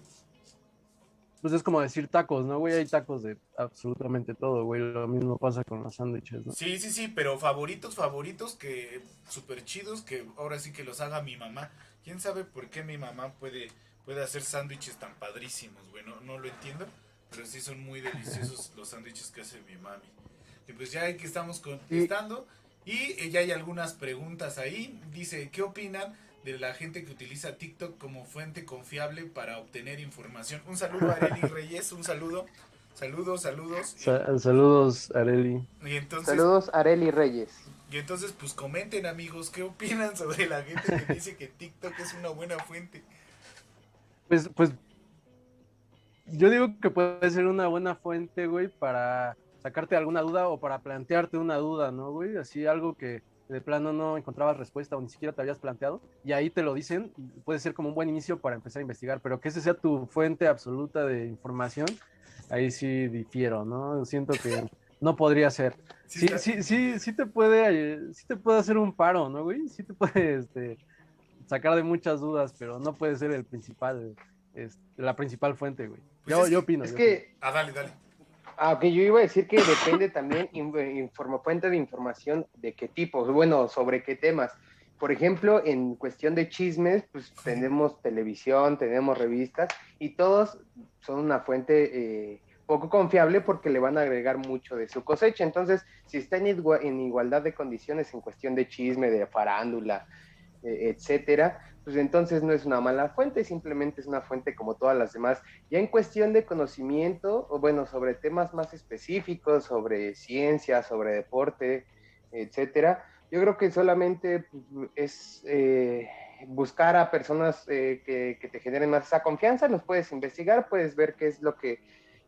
Pues es como decir tacos, ¿no, güey? Hay tacos de absolutamente todo, güey. Lo mismo pasa con los sándwiches, ¿no?
Sí, sí, sí, pero favoritos, favoritos que súper chidos que ahora sí que los haga mi mamá. ¿Quién sabe por qué mi mamá puede, puede hacer sándwiches tan padrísimos, güey? No, no lo entiendo, pero sí son muy deliciosos los sándwiches que hace mi mami. Y pues ya que estamos contestando y ya hay algunas preguntas ahí. Dice, ¿qué opinan de la gente que utiliza TikTok como fuente confiable para obtener información? Un saludo a Arely Reyes, un saludo. Saludos, saludos.
Sa- saludos, Areli.
Y entonces
Saludos, Areli Reyes.
y entonces, pues comenten, amigos, ¿qué opinan sobre la gente que dice que TikTok es una buena fuente?
Pues, pues, yo digo que puede ser una buena fuente, güey, para sacarte alguna duda o para plantearte una duda, ¿no, güey? Así algo que de plano no encontrabas respuesta o ni siquiera te habías planteado y ahí te lo dicen, puede ser como un buen inicio para empezar a investigar, pero que ese sea tu fuente absoluta de información, ahí sí difiero, ¿no? Siento que no podría ser. Sí,
está-
sí, sí, sí te puede, eh, sí te puede hacer un paro, ¿no, güey? Sí te puede, este, sacar de muchas dudas, pero no puede ser el principal, este, la principal fuente, güey.
Pues
yo,
es
yo opino.
Es
yo
que
Ah, dale, dale.
Aunque yo iba a decir que depende también in- informa, fuente de información de qué tipo, bueno, sobre qué temas. Por ejemplo, en cuestión de chismes, pues tenemos televisión, tenemos revistas y todos son una fuente eh, poco confiable porque le van a agregar mucho de su cosecha. Entonces, si está en igualdad de condiciones en cuestión de chisme, de farándula, eh, etcétera, pues entonces no es una mala fuente, simplemente es una fuente como todas las demás. Ya en cuestión de conocimiento, o bueno, sobre temas más específicos, sobre ciencia, sobre deporte, etcétera, yo creo que solamente pues, es eh, buscar a personas eh, que, te generen más esa confianza, los puedes investigar, puedes ver qué es lo que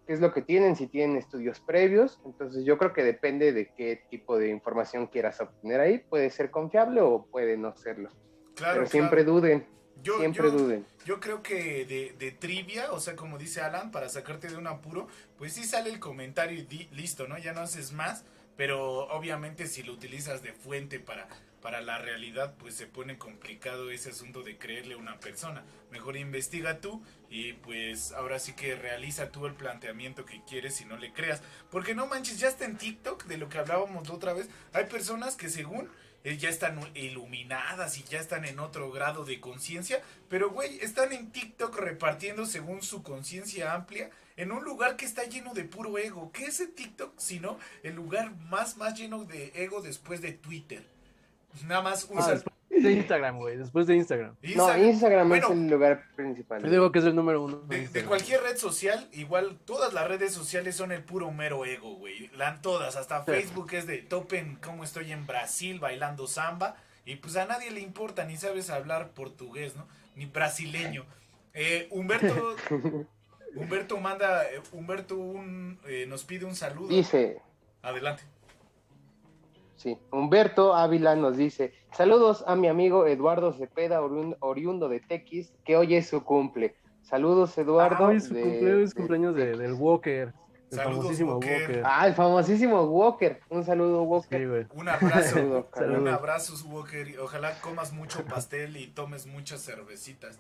qué es lo que tienen, si tienen estudios previos. Entonces yo creo que depende de qué tipo de información quieras obtener ahí. Puede ser confiable o puede no serlo. Claro, Pero siempre duden. Yo, siempre duden.
Yo creo que de, de, trivia, o sea, como dice Alan, para sacarte de un apuro, pues sí sale el comentario y listo, ¿no? Ya no haces más. Pero obviamente si lo utilizas de fuente para para la realidad pues se pone complicado ese asunto de creerle a una persona. Mejor investiga tú y pues ahora sí que realiza tú el planteamiento que quieres y no le creas. Porque no manches, ya está en TikTok de lo que hablábamos otra vez. Hay personas que según ya están iluminadas y ya están en otro grado de conciencia, pero güey, están en TikTok repartiendo según su conciencia amplia en un lugar que está lleno de puro ego. ¿Qué es el TikTok sino el lugar más más lleno de ego después de Twitter? Nada más
ah, usa. De Instagram, güey. Después de Instagram.
No, Instagram es el lugar principal.
Yo digo que es el número uno.
De, cualquier red social, igual todas las redes sociales son el puro mero ego, güey. La, todas, hasta Facebook es de topen cómo estoy en Brasil bailando samba. Y pues a nadie le importa, ni sabes hablar portugués, ¿no? Ni brasileño. Eh, Humberto. Humberto manda. Eh, Humberto un, eh, nos pide un saludo.
Dice.
Adelante.
Sí, Humberto Ávila nos dice, saludos a mi amigo Eduardo Cepeda, oriundo de Tequis, que hoy es su cumple. Saludos, Eduardo. Ah,
hoy es su cumpleaños, cumpleaños del Walker. El famosísimo Walker.
Ah, el famosísimo Walker. Un saludo, Walker.
un abrazo. un abrazo, Walker. Ojalá comas mucho pastel y tomes muchas cervecitas.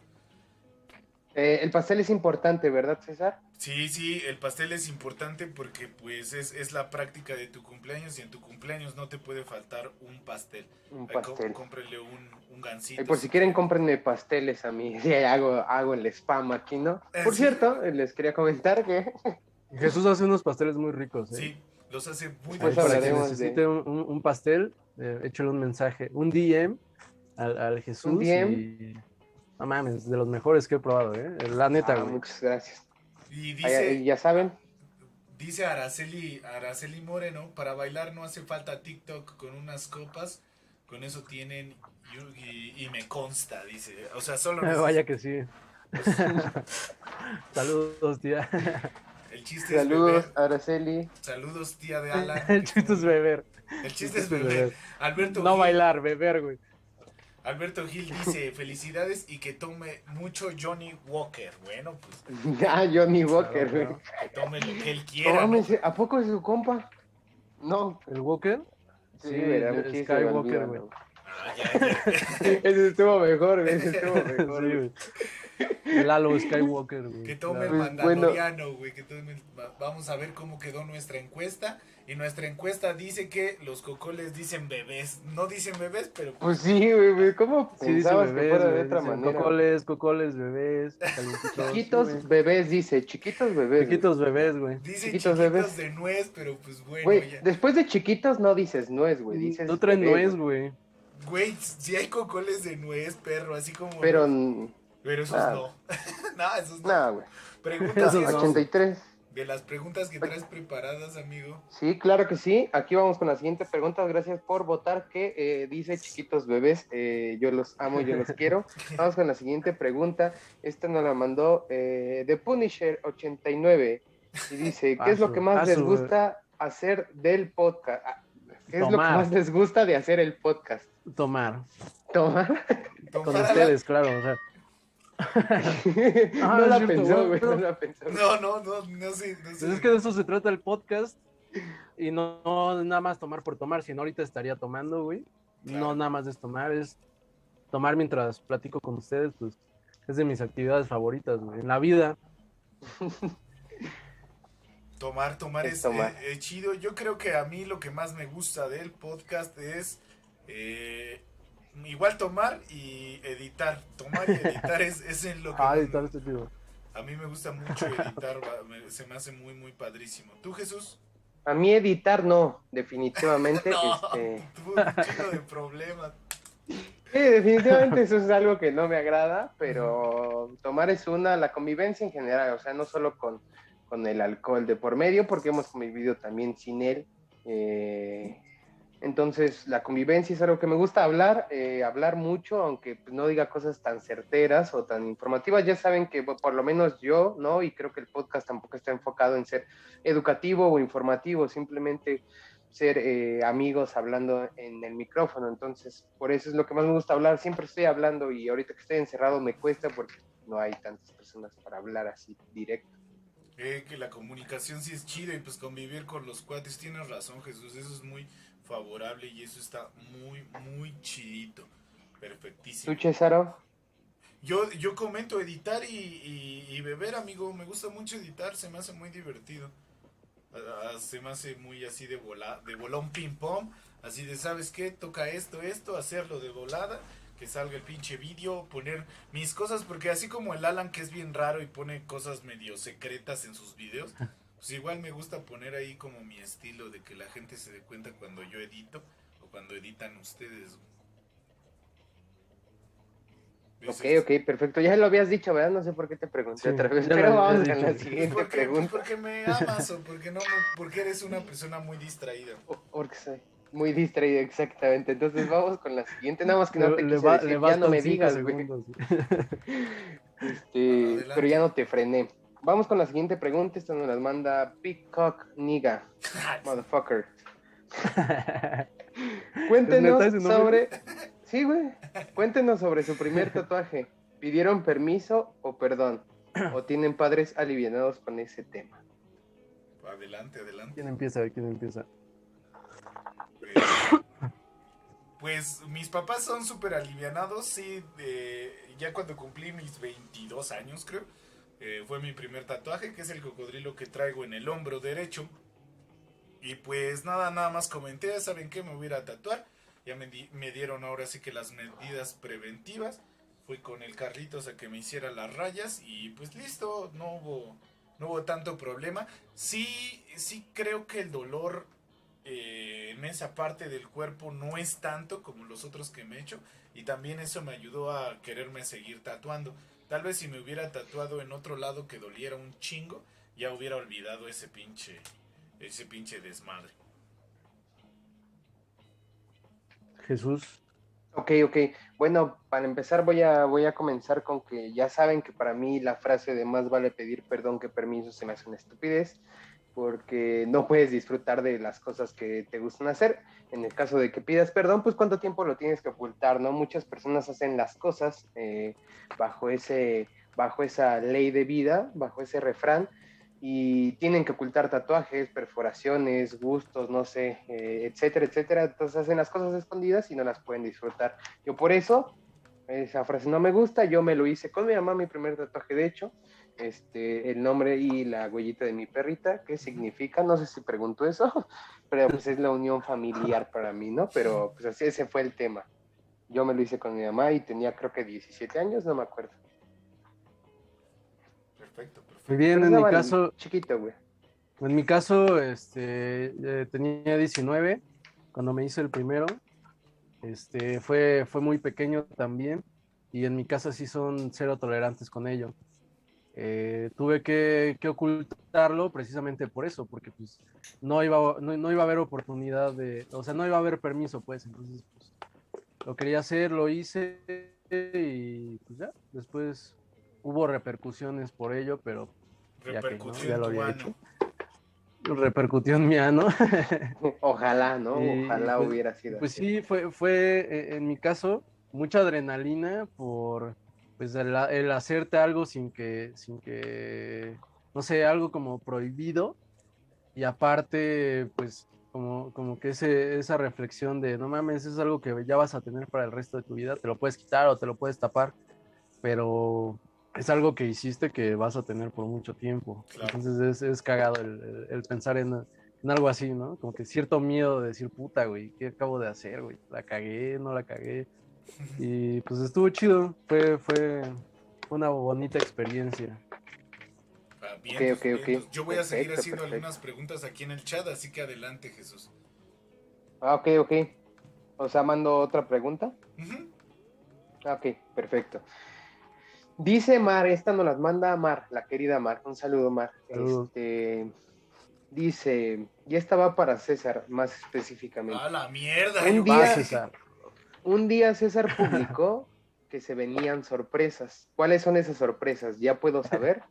Eh, el pastel es importante, ¿verdad, César?
Sí, sí, el pastel es importante porque pues es, la práctica de tu cumpleaños y en tu cumpleaños no te puede faltar un pastel.
Un pastel.
cómprenle un, un gansito.
Y por si quieren, cómprenme pasteles a mí. Sí, hago, hago el spam aquí, ¿no? Eh, por cierto, les quería comentar que...
Jesús hace unos pasteles muy ricos. ¿eh?
Sí, los hace muy
pues Para que necesite un, un, pastel, eh, échale un mensaje, un DM al, al Jesús. Un DM. Y no mames, de los mejores que he probado, ¿eh? La neta, ah,
Muchas gracias.
Y dice,
ya saben.
Dice Araceli, Araceli Moreno, para bailar no hace falta TikTok con unas copas, con eso tienen y, me consta, dice. O sea, solo...
Vaya que sí. Saludos, tía.
El chiste
Saludos, es Araceli.
Saludos, tía de Alan.
El chiste es beber.
El chiste es beber. Alberto.
No bailar, beber, güey.
Alberto Gil dice, felicidades y que tome mucho Johnny Walker. Bueno, pues.
Ah, Johnny Walker, güey.
que tome lo que él quiera. ¿A
poco es su compa? No.
¿El Walker?
Sí, sí
Skywalker, güey.
Ah, ya, ya.
ese estuvo mejor, güey. Ese estuvo mejor. Sí, güey.
Lalo Skywalker, güey.
Que tome el mandaloriano, güey. Que tome... Vamos a ver cómo quedó nuestra encuesta. Y nuestra encuesta dice que los cocoles dicen bebés. No dicen bebés, pero.
Pues sí, güey. ¿Cómo
sí, pensabas bebés, que fuera de otra manera? Cocoles, cocoles, bebés.
Chiquitos bebés, dice. Chiquitos bebés.
Chiquitos bebés, güey.
Dice chiquitos, bebés. de nuez, pero pues bueno.
Güey, después de chiquitos no dices nuez, güey. Dices.
No traen nuez, güey.
Güey, si hay cocoles de nuez, perro, así como.
Pero.
Pero esos no. no, esos no.
No, güey.
Preguntas
83
de las preguntas que traes preparadas, amigo.
Sí, claro que sí. Aquí vamos con la siguiente pregunta. Gracias por votar que eh, dice chiquitos bebés. Eh, yo los amo, yo los quiero. Vamos con la siguiente pregunta. Esta nos la mandó eh, The Punisher 89 y dice, ¿qué es lo que más les gusta hacer del podcast? Ah, ¿Qué es lo que más les gusta de hacer el podcast?
Tomar.
Tomar.
Con ustedes, claro. O sea,
ah, no la pensó, güey. No la pensó.
No, no, no, no sé. No
sé. es que de eso se trata el podcast. Y no, no, nada más tomar por tomar, sino ahorita estaría tomando, güey. No nada más es tomar, es tomar mientras platico con ustedes, pues es de mis actividades favoritas, güey. En la vida.
Tomar, tomar es, tomar. Eh, eh, chido. Yo creo que a mí lo que más me gusta del podcast es eh, igual tomar y editar. Tomar y editar es, es en lo que.
Ah, editar este
A mí me gusta mucho editar, se me hace muy, muy padrísimo. ¿Tú, Jesús?
A mí editar no, definitivamente.
no, este... tuvo un chico de problemas.
Sí, definitivamente eso es algo que no me agrada, pero tomar es una, la convivencia en general, o sea, no solo con, con el alcohol de por medio, porque hemos convivido también sin él. Eh, Entonces, la convivencia es algo que me gusta hablar, eh, hablar mucho, aunque pues, no diga cosas tan certeras o tan informativas. Ya saben que por lo menos yo, ¿no? Y creo que el podcast tampoco está enfocado en ser educativo o informativo, simplemente ser eh, amigos hablando en el micrófono. Entonces, por eso es lo que más me gusta hablar. Siempre estoy hablando y ahorita que estoy encerrado me cuesta porque no hay tantas personas para hablar así directo.
Eh, que la comunicación sí es chida y pues convivir con los cuates, tienes razón Jesús, eso es muy favorable y eso está muy, muy chidito. Perfectísimo.
¿Tú, Césaro?
Yo, yo comento editar y, y, beber, amigo. Me gusta mucho editar, se me hace muy divertido. Ah, se me hace muy así de, bola, de bolón ping-pong. Así de, ¿sabes qué? Toca esto, esto, hacerlo de volada. Que salga el pinche vídeo, poner mis cosas. Porque así como el Alan, que es bien raro y pone cosas medio secretas en sus videos. Pues igual me gusta poner ahí como mi estilo de que la gente se dé cuenta cuando yo edito o cuando editan ustedes.
Ok, ok, perfecto. Ya lo habías dicho, ¿verdad? No sé por qué te pregunté otra vez, pero vamos a la siguiente
porque,
pregunta.
Porque me amas o porque, no, porque eres una persona muy distraída.
porque soy muy distraída, exactamente. Entonces vamos con la siguiente. Nada más que no te le decir, ya no me digas, güey. este, pero ya no te frené. Vamos con la siguiente pregunta. Esta nos la manda Peacock Niga. Motherfucker. Cuéntenos sobre. Sí, güey. Cuéntenos sobre su primer tatuaje. ¿Pidieron permiso o perdón? ¿O tienen padres aliviados con ese tema?
Adelante, adelante.
¿Quién empieza? ¿Quién empieza?
Pues, pues mis papás son súper alivianados, sí. ya cuando cumplí mis 22 años, creo eh, fue mi primer tatuaje, que es el cocodrilo que traigo en el hombro derecho. Y pues nada, nada más comenté, ¿saben qué? Me voy a tatuar. Ya me, me, dieron ahora sí que las medidas preventivas. Fui con el Carlitos a que me hiciera las rayas y pues listo, no hubo, no hubo tanto problema. Sí, sí creo que el dolor eh, en esa parte del cuerpo no es tanto como los otros que me he hecho. Y también eso me ayudó a quererme seguir tatuando. Tal vez si me hubiera tatuado en otro lado que doliera un chingo, ya hubiera olvidado ese pinche, ese pinche desmadre.
Jesús.
Ok, ok. Bueno, para empezar voy a, voy a comenzar con que ya saben que para mí la frase de más vale pedir perdón que permiso se me hace una estupidez porque no puedes disfrutar de las cosas que te gustan hacer. En el caso de que pidas perdón, pues cuánto tiempo lo tienes que ocultar, ¿no? Muchas personas hacen las cosas eh, bajo, ese, bajo esa ley de vida, bajo ese refrán, y tienen que ocultar tatuajes, perforaciones, gustos, no sé, eh, etcétera, etcétera. Entonces hacen las cosas escondidas y no las pueden disfrutar. Yo por eso, esa frase no me gusta, yo me lo hice con mi mamá, mi primer tatuaje de hecho, este, el nombre y la huellita de mi perrita, ¿qué significa? No sé si pregunto eso, pero pues es la unión familiar para mí, ¿no? Pero pues así ese fue el tema. Yo me lo hice con mi mamá y tenía creo que 17 años, no me acuerdo.
Perfecto, perfecto.
Muy bien, en mi caso...
Chiquito, güey.
En mi caso, este, eh, tenía 19 cuando me hice el primero. Este, fue, fue muy pequeño también y en mi casa sí son cero tolerantes con ello. Eh, tuve que, ocultarlo precisamente por eso, porque pues no iba, no, iba a haber oportunidad de, o sea, no iba a haber permiso, pues, entonces pues, lo quería hacer, lo hice y pues ya, después hubo repercusiones por ello, pero
ya, que, ya lo había hecho.
Repercutió en mi ano.
Ojalá, ¿no? Ojalá
pues,
hubiera sido.
Pues sí, fue, fue eh, en mi caso mucha adrenalina por pues el, hacerte algo sin que, sin que, no sé, algo como prohibido y aparte, pues como, como que ese, esa reflexión de, no mames, es algo que ya vas a tener para el resto de tu vida, te lo puedes quitar o te lo puedes tapar, pero es algo que hiciste que vas a tener por mucho tiempo. Entonces es, es cagado el, el, pensar en, en, algo así, ¿no? Como que cierto miedo de decir, puta, güey, ¿qué acabo de hacer, güey? ¿La cagué? ¿No la cagué? Y pues estuvo chido, fue, fue una bonita experiencia.
Ah, bien, Yo voy a seguir haciendo algunas preguntas aquí en el chat, así que adelante, Jesús.
Ah, ok, ok. O sea, mando otra pregunta. Ah, ok, perfecto. Dice Mar, esta nos las manda Mar, la querida Mar. Un saludo, Mar. Este, Dice, y esta va para César más específicamente.
¡A la mierda!
Un
Va,
día-
César.
Un día César publicó que se venían sorpresas. ¿Cuáles son esas sorpresas? ¿Ya puedo saber?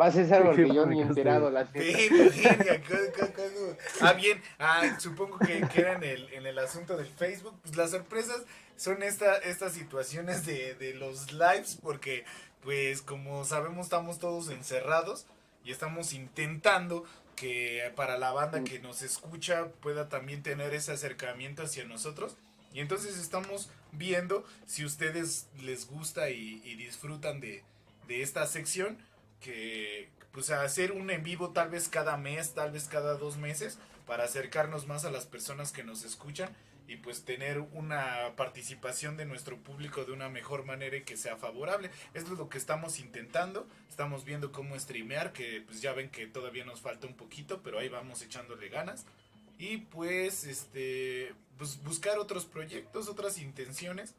Va César porque yo ni enterado las
Verga, verga, ¿cu- cu- cuándo? Ah, bien, ah, supongo que, que era en el, en el asunto del Facebook. Pues las sorpresas son esta, estas situaciones de, de los lives, porque, pues, como sabemos, estamos todos encerrados y estamos intentando que para la banda que nos escucha pueda también tener ese acercamiento hacia nosotros. Y entonces estamos viendo si ustedes les gusta y, disfrutan de, de esta sección que pues hacer un en vivo tal vez cada mes, tal vez cada dos meses, para acercarnos más a las personas que nos escuchan y pues tener una participación de nuestro público de una mejor manera y que sea favorable. Esto es lo que estamos intentando, estamos viendo cómo streamear, que pues ya ven que todavía nos falta un poquito, pero ahí vamos echándole ganas. Y pues este pues buscar otros proyectos, otras intenciones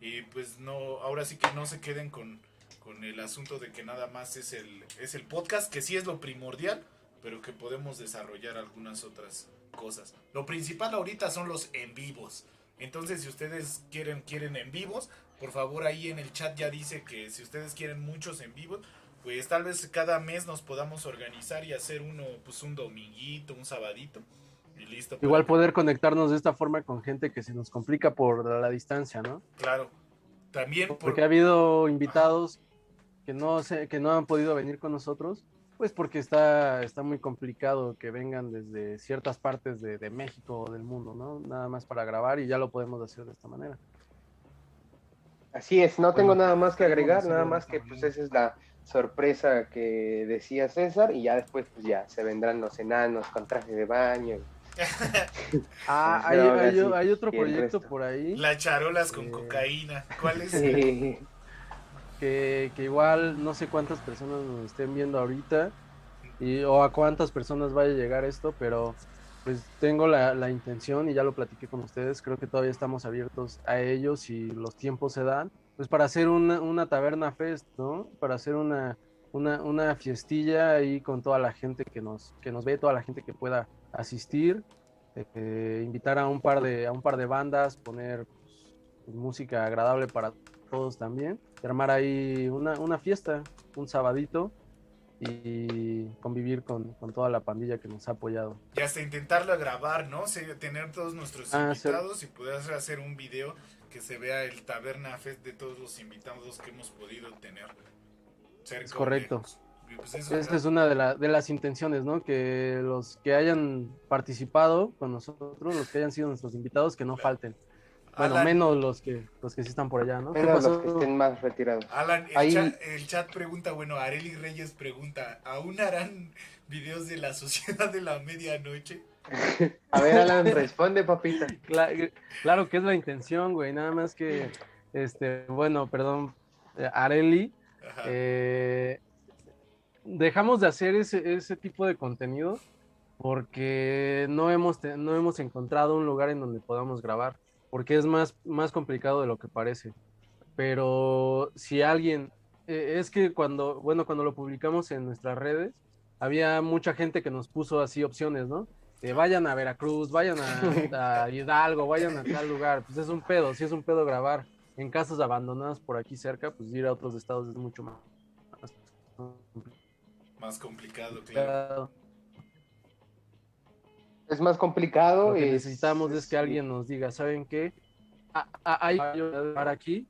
y pues no ahora sí que no se queden con con el asunto de que nada más es el, es el podcast, que sí es lo primordial, pero que podemos desarrollar algunas otras cosas. Lo principal ahorita son los en vivos. Entonces, si ustedes quieren, quieren en vivos, por favor ahí en el chat ya dice que si ustedes quieren muchos en vivos, pues tal vez cada mes nos podamos organizar y hacer uno, pues un dominguito, un sabadito. Y listo.
Igual poder conectarnos de esta forma con gente que se nos complica por la distancia, ¿no?
Claro. También por-
Porque ha habido invitados que no se, que no han podido venir con nosotros, pues porque está, está muy complicado que vengan desde ciertas partes de, de México o del mundo, ¿no? Nada más para grabar y ya lo podemos hacer de esta manera.
Así es, no tengo nada más que agregar, nada más que pues esa es la sorpresa que decía César y ya después pues ya se vendrán los enanos con traje de baño.
Ah,
Las
hay, hay- otro proyecto por ahí
las charolas con
Eh.
cocaína. ¿Cuál es?
Sí.
que, que igual no sé cuántas personas nos estén viendo ahorita y, o a cuántas personas vaya a llegar esto, pero pues tengo la, la intención y ya lo platiqué con ustedes, creo que todavía estamos abiertos a ellos y los tiempos se dan, pues para hacer una, una taberna fest, ¿no? Para hacer una, una, una fiestilla ahí con toda la gente que nos, que nos ve, toda la gente que pueda asistir, eh, invitar a un par de, a un par de bandas, poner pues, música agradable para todos también, armar ahí una, una fiesta, un sabadito y convivir con, con toda la pandilla que nos ha apoyado.
Y hasta intentarlo grabar, ¿no? Tener todos nuestros
Ah, sí.
invitados y poder hacer un video que se vea el Taberna Fest de todos los invitados que hemos podido tener.
Es correcto.
Y pues eso
Esta es una de, la- de las intenciones, ¿no? Que los que hayan participado con nosotros, los que hayan sido nuestros invitados, que no falten. Bueno,
Alan,
menos los que los que sí están por allá, ¿no? ¿Qué
Menos los que estén más retirados.
Alan, el,
Ahí-
chat, el chat pregunta, bueno, Areli Reyes pregunta, ¿aún harán videos de la sociedad de la medianoche?
A ver, Alan, responde, papita.
Cla- claro que es la intención, güey. Nada más que, este, bueno, perdón, eh, Areli. Eh, dejamos de hacer ese, ese tipo de contenido porque no hemos, no hemos encontrado un lugar en donde podamos grabar, porque es más, más complicado de lo que parece. Pero si alguien, eh, es que cuando, bueno, cuando lo publicamos en nuestras redes, había mucha gente que nos puso así opciones, ¿no? Vayan a Veracruz, vayan a, a Hidalgo, vayan a tal lugar. Pues es un pedo, si es un pedo grabar en casas abandonadas por aquí cerca, pues ir a otros estados es mucho más
Más complicado, claro.
complicado.
Es más complicado.
Lo que
es-
necesitamos es que alguien nos diga, ¿saben qué? Ah, ah, hay para aquí.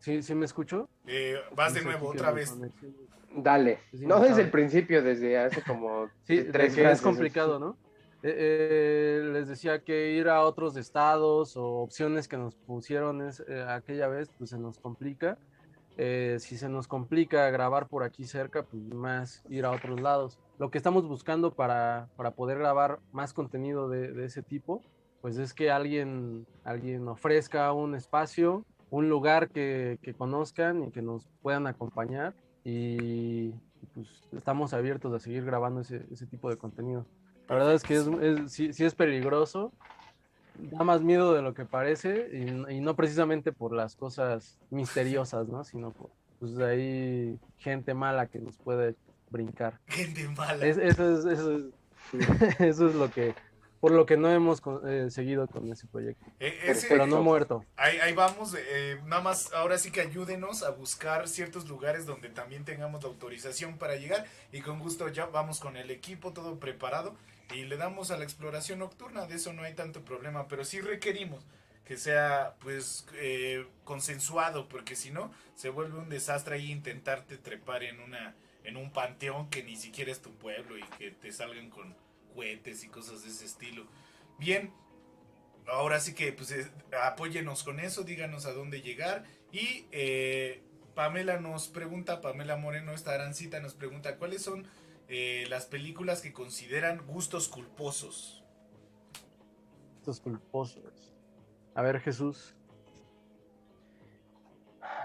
¿Sí, ¿Sí me escucho?
Eh, vas de nuevo, otra vez.
conexión.
Dale.
Sí,
No desde
sabe.
el principio, desde hace como
Sí,
tres
que es complicado, ¿no? Eh, eh, les decía que ir a otros estados o opciones que nos pusieron es- eh, aquella vez, pues se nos complica. Si se nos complica grabar por aquí cerca, pues más ir a otros lados. Lo que estamos buscando para, para poder grabar más contenido de, ese tipo, pues es que alguien, alguien ofrezca un espacio, un lugar que, que conozcan y que nos puedan acompañar. Y pues estamos abiertos a seguir grabando ese, ese tipo de contenido. La verdad es que es, es- sí, sí es peligroso, da más miedo de lo que parece y, y no precisamente por las cosas misteriosas, ¿no? Sino por pues, hay gente mala que nos puede brincar.
Gente mala.
Es- eso, es, eso, es, eso es lo que, por lo que no hemos eh, seguido con ese proyecto.
Eh, ese-
Pero no muerto.
Ahí, ahí vamos, eh, nada más, ahora sí que ayúdenos a buscar ciertos lugares donde también tengamos la autorización para llegar y con gusto ya vamos con el equipo todo preparado y le damos a la exploración nocturna, de eso no hay tanto problema, pero sí requerimos que sea pues eh, consensuado, porque si no se vuelve un desastre ahí intentarte trepar en una en un panteón que ni siquiera es tu pueblo y que te salgan con cohetes y cosas de ese estilo. Bien, ahora sí que pues eh, apóyenos con eso, díganos a dónde llegar. Y eh, Pamela nos pregunta, Pamela Moreno, esta arancita nos pregunta, ¿cuáles son eh, las películas que consideran gustos culposos?
Estos culposos. A ver, Jesús.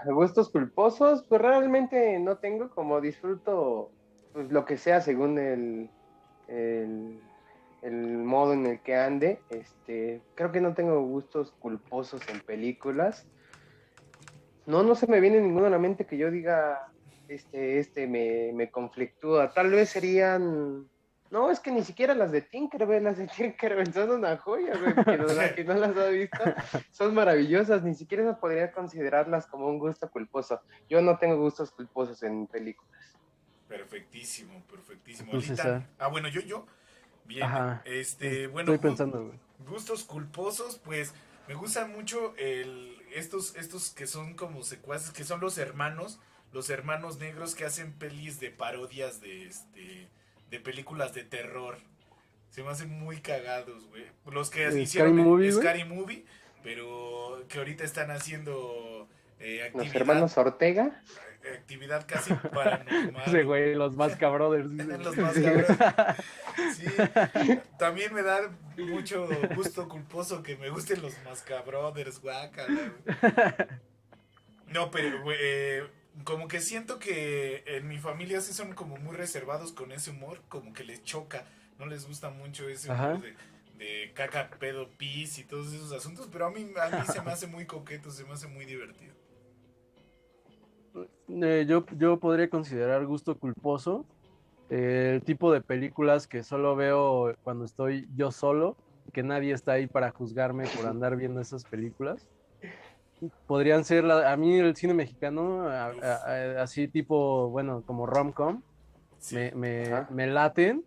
Gustos culposos, pues realmente no tengo, como disfruto pues lo que sea según el, el, el modo en el que ande. Este, creo que no tengo gustos culposos en películas. No, no se me viene ninguno a la mente que yo diga, este, este me, me conflictúa. Tal vez serían, no, es que ni siquiera las de Tinkerbell, las de Tinkerbell son una joya, güey, que no, que no las ha visto, son maravillosas, ni siquiera se podría considerarlas como un gusto culposo. Yo no tengo gustos culposos en películas.
Perfectísimo, perfectísimo. Ahorita-
César.
ah, bueno, yo, yo. Bien,
Ajá.
este, bueno,
Estoy pensando, güey.
gustos culposos, pues me gustan mucho el, estos, estos que son como secuaces, que son los hermanos, los hermanos negros que hacen pelis de parodias de este de películas de terror. Se me hacen muy cagados, güey. Los que
¿Scary
hicieron
Movie?
Scary Movie, pero que ahorita están haciendo eh,
Los
actividad,
hermanos Ortega,
actividad casi paranormal.
Ese güey, los más cabrones.
Los más
Sí.
cabrones. Sí, también me da mucho gusto culposo que me gusten los Mascabrothers, guácala, güey. No, pero, güey, eh, como que siento que en mi familia sí son como muy reservados con ese humor, como que les choca, no les gusta mucho ese humor
Ajá.
de, de caca, pedo, pis y todos esos asuntos, pero a mí, a mí se me hace muy coqueto, se me hace muy divertido.
Eh, yo, yo podría considerar gusto culposo eh, el tipo de películas que solo veo cuando estoy yo solo, que nadie está ahí para juzgarme por andar viendo esas películas. Podrían ser, la- a mí el cine mexicano, a- a- a- así tipo, bueno, como rom-com,
Sí.
me, me, me laten.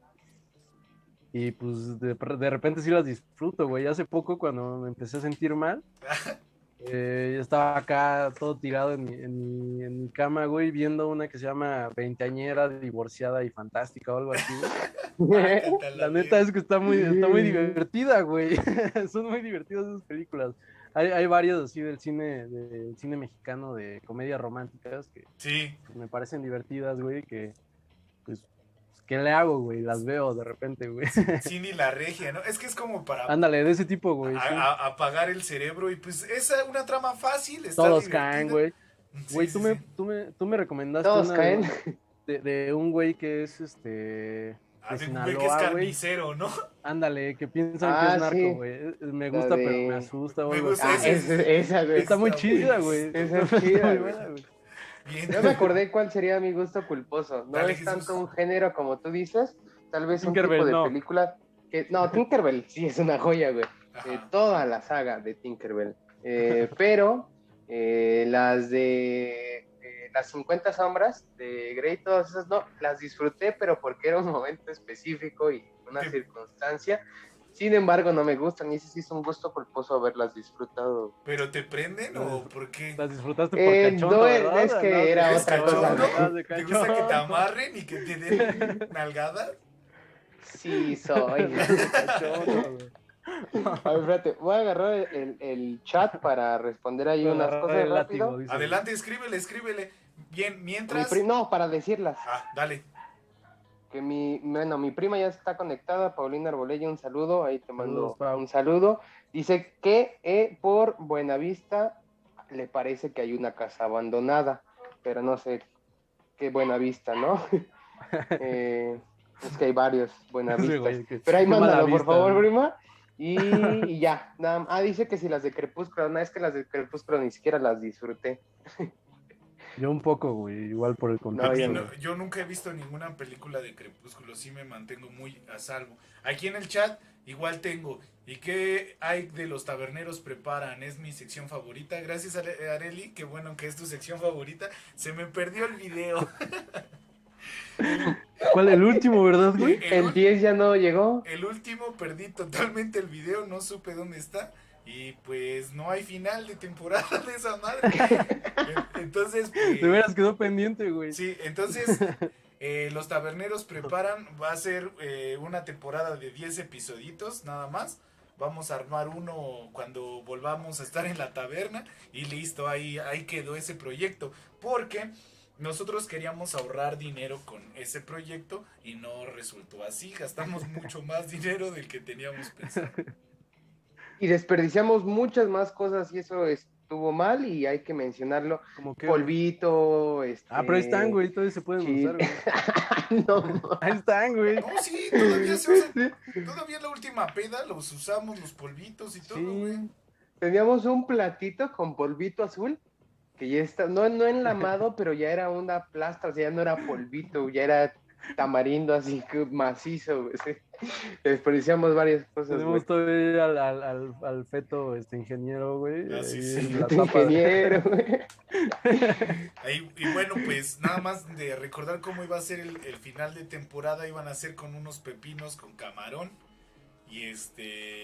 Y pues de, de repente sí las disfruto, güey. Hace poco cuando me empecé a sentir mal, eh, estaba acá todo tirado en mi, en, mi, en mi cama, güey, viendo una que se llama Veinteañera, divorciada y fantástica o algo así.
Cántala,
La neta es que está muy, está muy divertida, güey. Son muy divertidas esas películas. Hay, hay varias así del cine, del cine mexicano de comedias románticas que
Sí,
me parecen divertidas, güey, que pues, ¿qué le hago, güey? Las veo de repente, güey.
Cindy la regia, ¿no? Es que es como para
Ándale, de ese tipo, güey.
a-
sí.
a- apagar el cerebro y pues es una trama fácil. Está
Todos
divertida.
caen, güey.
Sí,
Güey,
sí,
tú, me,
sí.
tú, me, tú me recomendaste
todos
una
caen.
De, de un güey que es este.
Ah,
de
güey que es
Sinaloa,
carnicero, ¿no?
Ándale, que piensan
Ah,
que es narco,
sí.
güey. Eh, Me gusta, pero me asusta,
Me
güey.
gusta
Ah, esa, esa, güey.
Está muy chida, güey.
esa es chida, güey.
Bien.
Ya me acordé cuál sería mi gusto culposo. No
Dale,
es
Jesús.
tanto un género como tú dices, tal vez un tipo de
no.
película que no, Tinkerbell sí es una joya, güey. Eh, toda la saga de Tinkerbell. Eh, pero eh, las de eh, las 50 sombras de Grey, todas esas no, las disfruté, pero porque era un momento específico y una
Sí.
circunstancia. Sin embargo, no me gustan y ese sí es un gusto culposo haberlas disfrutado.
¿Pero te prenden o por qué?
Las disfrutaste por
Eh,
cachondo,
no, es-
¿verdad?
es que era
otra cosa, ¿Te gusta que te amarren y que te den nalgadas?
Sí, soy.
Cachondo, güey.
A ver, espérate, voy a agarrar el, chat para responder ahí unas cosas rápido.
látigo.
Adelante, escríbele, escríbele. Bien,
Mi
mientras.
no, para decirlas.
Ah, dale.
Que mi, bueno, mi prima ya está conectada, Paulina Arbolella, un saludo, ahí te mando
Saludos,
un saludo. Dice que eh, por Buenavista le parece que hay una casa abandonada, pero no sé qué Buenavista, ¿no? Eh, es que hay varios Buenavistas.
Sí, güey, que-
Pero ahí mándalo, por
vista,
favor,
güey.
prima. Y, y ya, nada más. Ah, dice que si las de Crepúsculo, no, es que las de Crepúsculo ni siquiera las disfruté.
Yo un poco, güey, igual por el
No,
contexto.
yo
No, yo nunca he visto ninguna película de Crepúsculo, sí me mantengo muy a salvo. Aquí en el chat igual tengo. ¿Y qué hay de los taberneros preparan? Es mi sección favorita. Gracias Areli, qué bueno que es tu sección favorita. Se me perdió el video.
¿Cuál? El último, ¿verdad, güey?
El,
El
ul-
10 ya no llegó.
el último perdí totalmente el video, no supe dónde está. Y pues no hay final de temporada de esa madre. En- Entonces, pues,
De veras quedó pendiente, güey.
Sí, entonces eh, los taberneros preparan, va a ser eh, una temporada de 10 episoditos nada más. Vamos a armar uno cuando volvamos a estar en la taberna y listo, ahí, ahí quedó ese proyecto. Porque nosotros queríamos ahorrar dinero con ese proyecto y no resultó así. Gastamos mucho más dinero del que teníamos pensado.
Y desperdiciamos muchas más cosas y eso estuvo mal y hay que mencionarlo.
Como que.
Polvito, este...
Ah, pero ahí están, güey, todavía se pueden
Sí.
usar, güey.
no,
Ahí están, güey.
No, sí, todavía se usan. Todavía en la última peda los usamos, los polvitos y todo, güey.
Teníamos un platito con polvito azul que ya está, no, no enlamado, pero ya era una plasta, o sea, ya no era polvito, ya era tamarindo así que macizo, güey, sí. Desperdiciamos varias cosas.
Tenemos todavía al, al, al, al feto este ingeniero, güey.
Ah, sí,
la.
Ingeniero, güey.
Ahí- y bueno, pues nada más de recordar cómo iba a ser el, el final de temporada, iban a ser con unos pepinos con camarón y este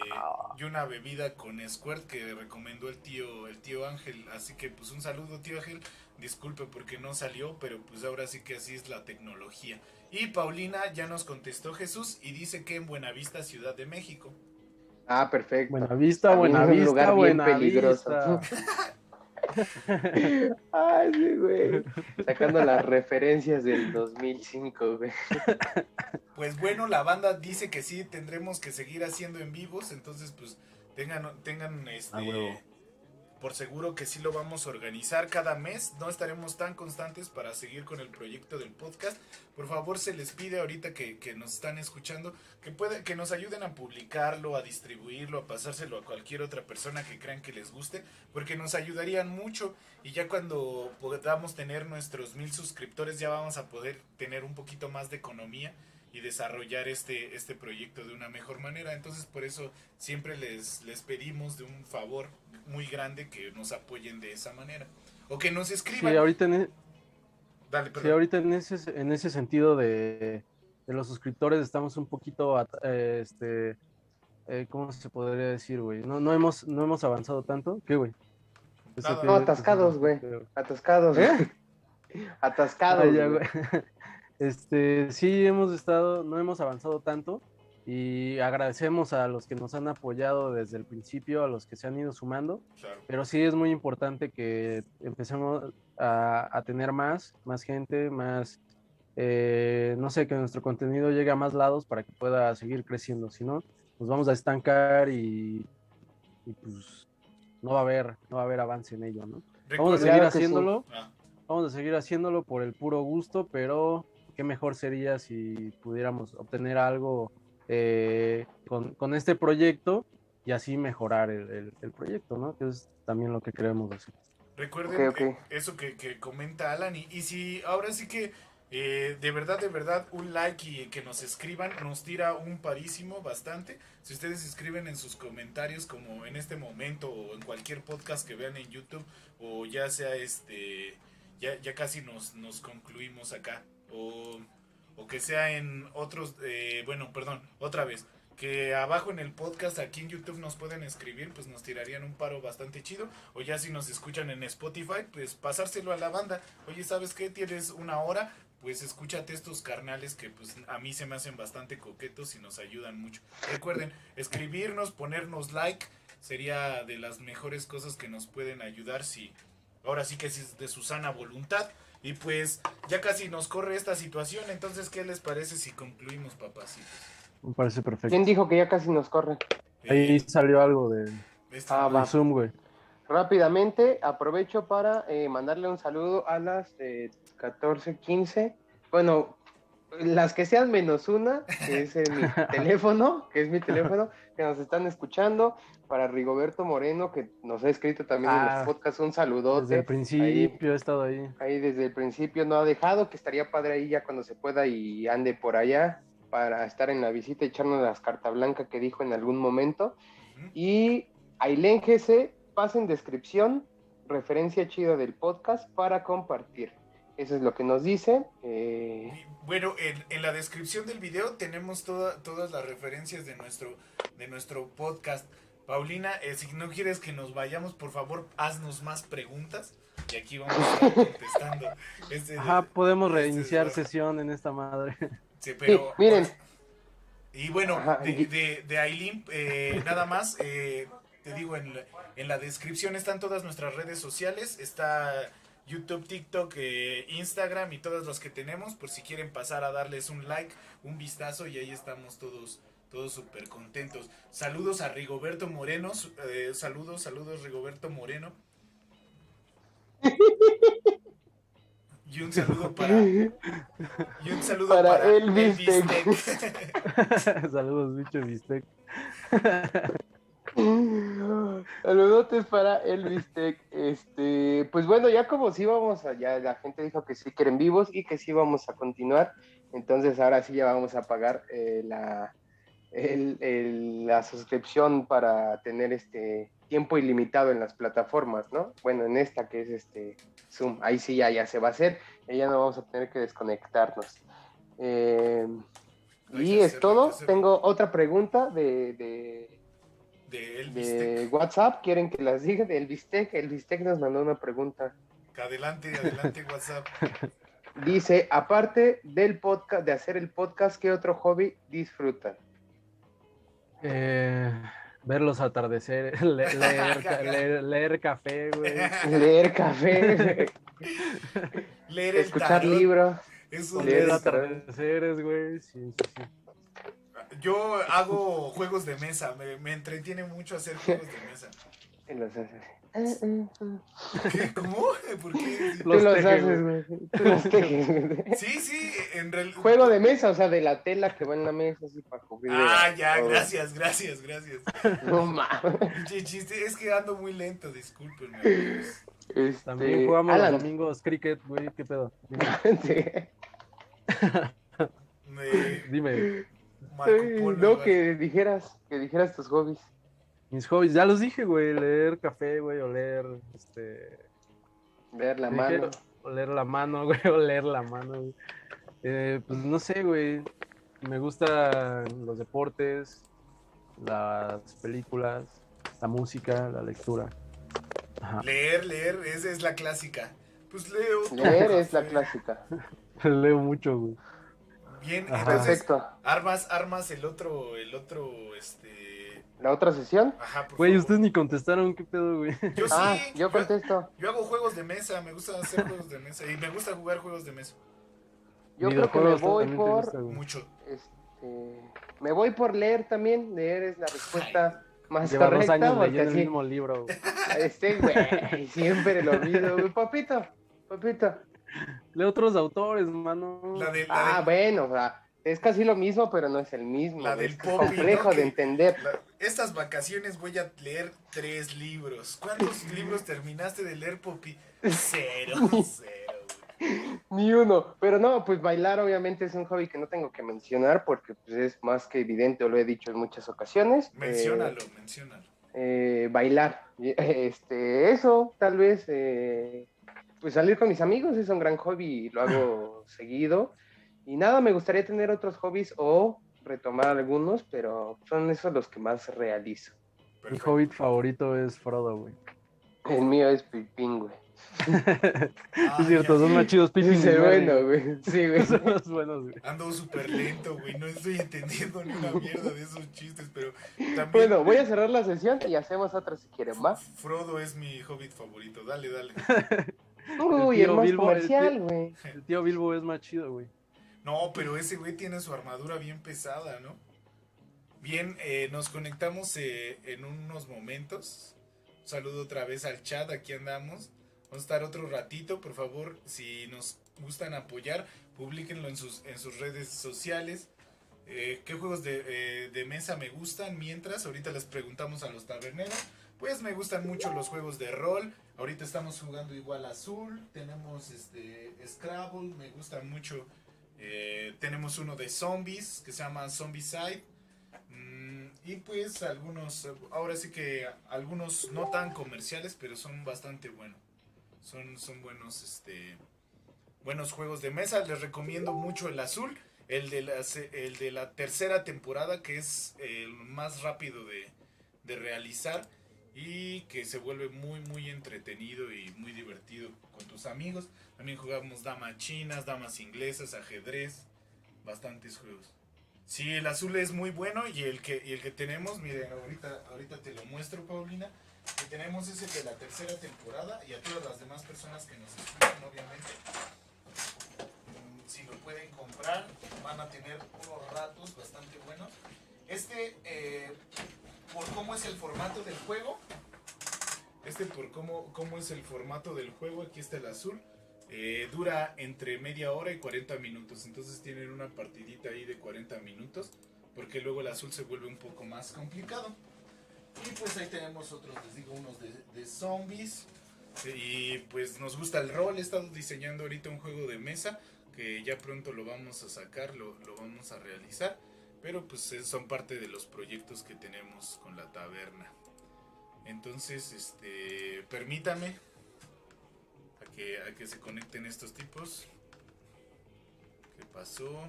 y una bebida con squirt que recomendó el tío el tío Ángel, así que pues un saludo tío Ángel, disculpe porque no salió, pero pues ahora sí que así es la tecnología. Y Paulina ya nos contestó Jesús y dice que en Buenavista, Ciudad de México.
Ah, perfecto.
Buena vista,
También
buena
es un
vista,
lugar bien
buena
peligroso. Ay, sí, güey. Sacando las referencias del 2005, güey.
Pues bueno, la banda dice que sí tendremos que seguir haciendo en vivos, entonces pues tengan tengan este
A huevo.
Por seguro que sí lo vamos a organizar cada mes. No estaremos tan constantes para seguir con el proyecto del podcast. Por favor, se les pide ahorita que, que nos están escuchando que puede, que nos ayuden a publicarlo, a distribuirlo, a pasárselo a cualquier otra persona que crean que les guste, porque nos ayudarían mucho. Y ya cuando podamos tener nuestros mil suscriptores, ya vamos a poder tener un poquito más de economía y desarrollar este, este proyecto de una mejor manera. Entonces por eso siempre les, les pedimos de un favor muy grande que nos apoyen de esa manera. O que nos escriban.
Sí, ahorita en, e-
Dale,
sí,
perdón.
ahorita en ese, en ese sentido de, de los suscriptores estamos un poquito, at- eh, este, eh, ¿cómo se podría decir, güey? No, no, hemos, no hemos avanzado tanto. ¿Qué, güey? Que-
No, atascados, güey. Atascados.
¿Eh?
Atascados.
Ya,
güey.
güey. Este, sí, hemos estado, no hemos avanzado tanto y agradecemos a los que nos han apoyado desde el principio, a los que se han ido sumando,
Claro.
pero sí es muy importante que empecemos a, a tener más, más gente, más, eh, no sé, que nuestro contenido llegue a más lados para que pueda seguir creciendo, si no, nos vamos a estancar y, y pues no va a haber, no va a haber avance en ello, ¿no? Vamos a
Recuerden-
seguir
sí.
haciéndolo.
Ah,
Vamos a seguir haciéndolo por el puro gusto, pero qué mejor sería si pudiéramos obtener algo eh, con, con este proyecto y así mejorar el, el- el proyecto, ¿no? Que es también lo que queremos hacer.
Recuerden eso que, que comenta Alan y, y si ahora sí que eh, de verdad, de verdad, un like y que nos escriban nos tira un parísimo bastante. Si ustedes escriben en sus comentarios como en este momento o en cualquier podcast que vean en YouTube o ya sea este, ya, ya casi nos, nos concluimos acá o, o que sea en otros, eh, bueno, perdón, otra vez. Que abajo en el podcast aquí en YouTube nos pueden escribir, pues nos tirarían un paro bastante chido. O ya si nos escuchan en Spotify, pues pasárselo a la banda. Oye, ¿sabes qué? Tienes una hora, pues escúchate estos carnales que pues a mí se me hacen bastante coquetos y nos ayudan mucho. Recuerden, escribirnos, ponernos like, sería de las mejores cosas que nos pueden ayudar si ahora sí que es de su sana voluntad. Y pues ya casi nos corre esta situación, entonces ¿qué les parece si concluimos, papacitos?
Me parece perfecto.
¿Quién dijo que ya casi nos corre?
Ahí
Eh,
salió algo de,
este-
Ah,
de
va.
Zoom, güey.
Rápidamente, aprovecho para eh, mandarle un saludo a las eh, 14:15. Bueno, las que sean menos una, que es mi teléfono, que es mi teléfono, que nos están escuchando, para Rigoberto Moreno, que nos ha escrito también en
Ah,
los podcasts, un saludote.
Desde el principio he estado ahí.
Ahí desde el principio no ha dejado, que estaría padre ahí ya cuando se pueda y ande por allá para estar en la visita y echarnos las carta blanca que dijo en algún momento. Y Ailén GC, pasa en descripción, referencia chida del podcast para compartir. Eso es lo que nos dice. eh,
Bueno, en, en la descripción del video tenemos toda- todas las referencias de nuestro, de nuestro podcast. Paulina, eh, si no quieres que nos vayamos, por favor, haznos más preguntas. Y aquí vamos a estar contestando. Este-
Ajá, podemos
este-
reiniciar sesión en esta madre.
Sí, pero,
Sí, miren.
Y bueno,
Ajá,
de,
y-
de, de Aileen, eh, nada más, eh, te digo, en la, en la descripción están todas nuestras redes sociales, está YouTube, TikTok, eh, Instagram y todas las que tenemos, por si quieren pasar a darles un like, un vistazo y ahí estamos todos todos súper contentos. Saludos a Rigoberto Moreno, eh, saludos, saludos Rigoberto Moreno. Y un saludo para y un saludo
Para Tech.
Tech.
Saludos, bicho bistec.
Saludotes para Elvis Tech. Este, pues bueno, ya como sí vamos a, ya la gente dijo que sí quieren vivos y que sí vamos a continuar. Entonces ahora sí ya vamos a pagar eh, la, el- el- la suscripción para tener este tiempo ilimitado en las plataformas, ¿no? Bueno, en esta que es este Zoom, ahí sí ya, ya se va a hacer, y ya no vamos a tener que desconectarnos. Eh, y es todo. Tengo otra pregunta de, de,
de Elvis
de
Tech.
WhatsApp. ¿Quieren que las diga? De Elvistec. Elvistec nos mandó una pregunta.
Adelante, adelante, WhatsApp.
Dice, aparte del podcast, de hacer el podcast, ¿qué otro hobby disfrutan?
Eh, ver los atardeceres, le- leer, leer, leer café, güey.
Leer café,
Leer el
escuchar
tarot,
libros.
eso
Leer
Leer
es-
atardeceres, güey. Sí, sí, sí.
Yo hago juegos de mesa, me, me entretiene mucho hacer juegos de mesa.
Y los haces.
¿Cómo? ¿Por qué?
Los
haces, güey. Tú los tejes, güey.
Sí, sí, en realidad.
Juego de mesa, o sea, de la tela que va en la mesa, así para cubrir.
Ah, ya,
todo.
gracias, gracias, gracias.
No mames.
Es que ando muy lento, discúlpenme. amigos.
Este,
También jugamos
Alan,
los domingos cricket, güey. ¿Qué pedo? Dime.
sí.
Me-
Dime.
Marco
Ay,
Polo,
no, que dijeras, que dijeras tus hobbies.
Mis hobbies, ya los dije, güey. Leer café, güey, o leer, este...
Ver la
dije,
mano.
Oler la mano, güey, oler la mano, güey. Eh, pues no sé, güey. Me gustan los deportes, las películas, la música, la lectura. Ajá.
Leer, leer, esa es la clásica. Pues leo.
Leer es la clásica.
Leo mucho, güey.
Bien,
Ajá.
entonces,
Perfecto.
armas, armas el otro, el otro, este.
¿La otra sesión?
Ajá, por
Güey,
favor.
ustedes ni contestaron, ¿qué pedo, güey?
Yo sí.
Ah, yo contesto.
Yo hago juegos de mesa, me gusta hacer juegos de mesa y me gusta jugar juegos de mesa.
Yo creo que me voy por.
gusta.
Mucho.
Este, me voy por leer también. Leer es la respuesta más
Lleva dos
correcta.
años
Porque
leyendo el mismo libro, güey.
este güey, siempre lo olvido. güey. Papito, papito.
Leo otros autores, mano.
La de, la
Ah,
de-
bueno, o sea, es casi lo mismo, pero no es el mismo.
La del
es
Poppy,
complejo
¿no?
de entender.
la- estas vacaciones voy a leer tres libros. ¿Cuántos libros terminaste de leer, Poppy? Cero, cero. güey.
Ni uno. Pero no, pues bailar obviamente es un hobby que no tengo que mencionar porque pues, es más que evidente, lo he dicho en muchas ocasiones. Eh,
Menciónalo, menciónalo.
eh, bailar. Este, eso, tal vez, eh, pues salir con mis amigos es un gran hobby y lo hago seguido. Y nada, me gustaría tener otros hobbies o retomar algunos, pero son esos los que más realizo.
Mi hobbit favorito es Frodo, güey.
El mío es Pipín, güey.
Ah,
es cierto, son más chidos Merry,
bueno, güey. Sí, güey.
Son los buenos, güey.
Ando súper lento, güey. No estoy entendiendo ni una mierda de esos chistes, pero también.
Bueno, voy a cerrar la sesión y hacemos otra si quieren, ¿va?
Frodo es mi hobbit favorito. Dale, dale.
Uy,
tío
el más
Bilbo,
comercial, güey.
El tío Bilbo es más chido, güey.
No, pero ese güey tiene su armadura bien pesada, ¿no? Bien, eh, nos conectamos eh, en unos momentos. Un saludo otra vez al chat, aquí andamos. Vamos a estar otro ratito, por favor, si nos gustan apoyar, publíquenlo en sus, en sus redes sociales. Eh, ¿Qué juegos de, eh, de mesa me gustan? Mientras, ahorita les preguntamos a los taberneros. Pues me gustan mucho los juegos de rol. Ahorita estamos jugando igual azul. Tenemos este Scrabble. Me gusta mucho. Eh, tenemos uno de zombies que se llama Zombicide. Mm, y pues algunos, ahora sí que algunos no tan comerciales, pero son bastante buenos. Son, son buenos, este, buenos juegos de mesa. Les recomiendo mucho el azul. El de la, el de la tercera temporada, que es el más rápido de, de realizar y que se vuelve muy muy entretenido y muy divertido con tus amigos. También jugamos damas chinas, damas inglesas, ajedrez, bastantes juegos. Sí, el azul es muy bueno y el que y el que tenemos, miren, ahorita ahorita te lo muestro, Paulina. Que tenemos es el de la tercera temporada y a todas las demás personas que nos escuchan, obviamente. mm, Si lo pueden comprar, van a tener unos ratos bastante buenos. Este, eh, por cómo es el formato del juego. Este por cómo, cómo es el formato del juego. Aquí está el azul. eh, dura entre media hora y 40 minutos. Entonces tienen una partidita ahí de 40 minutos. Porque luego el azul se vuelve un poco más complicado. Y pues ahí tenemos otros, les digo, unos de, de zombies. Y pues nos gusta el rol. He estado diseñando ahorita un juego de mesa. Que ya pronto lo vamos a sacar, lo, lo vamos a realizar pero pues eh, son parte de los proyectos que tenemos con la taberna. Entonces, este, permítame a que, a que se conecten estos tipos. ¿Qué pasó?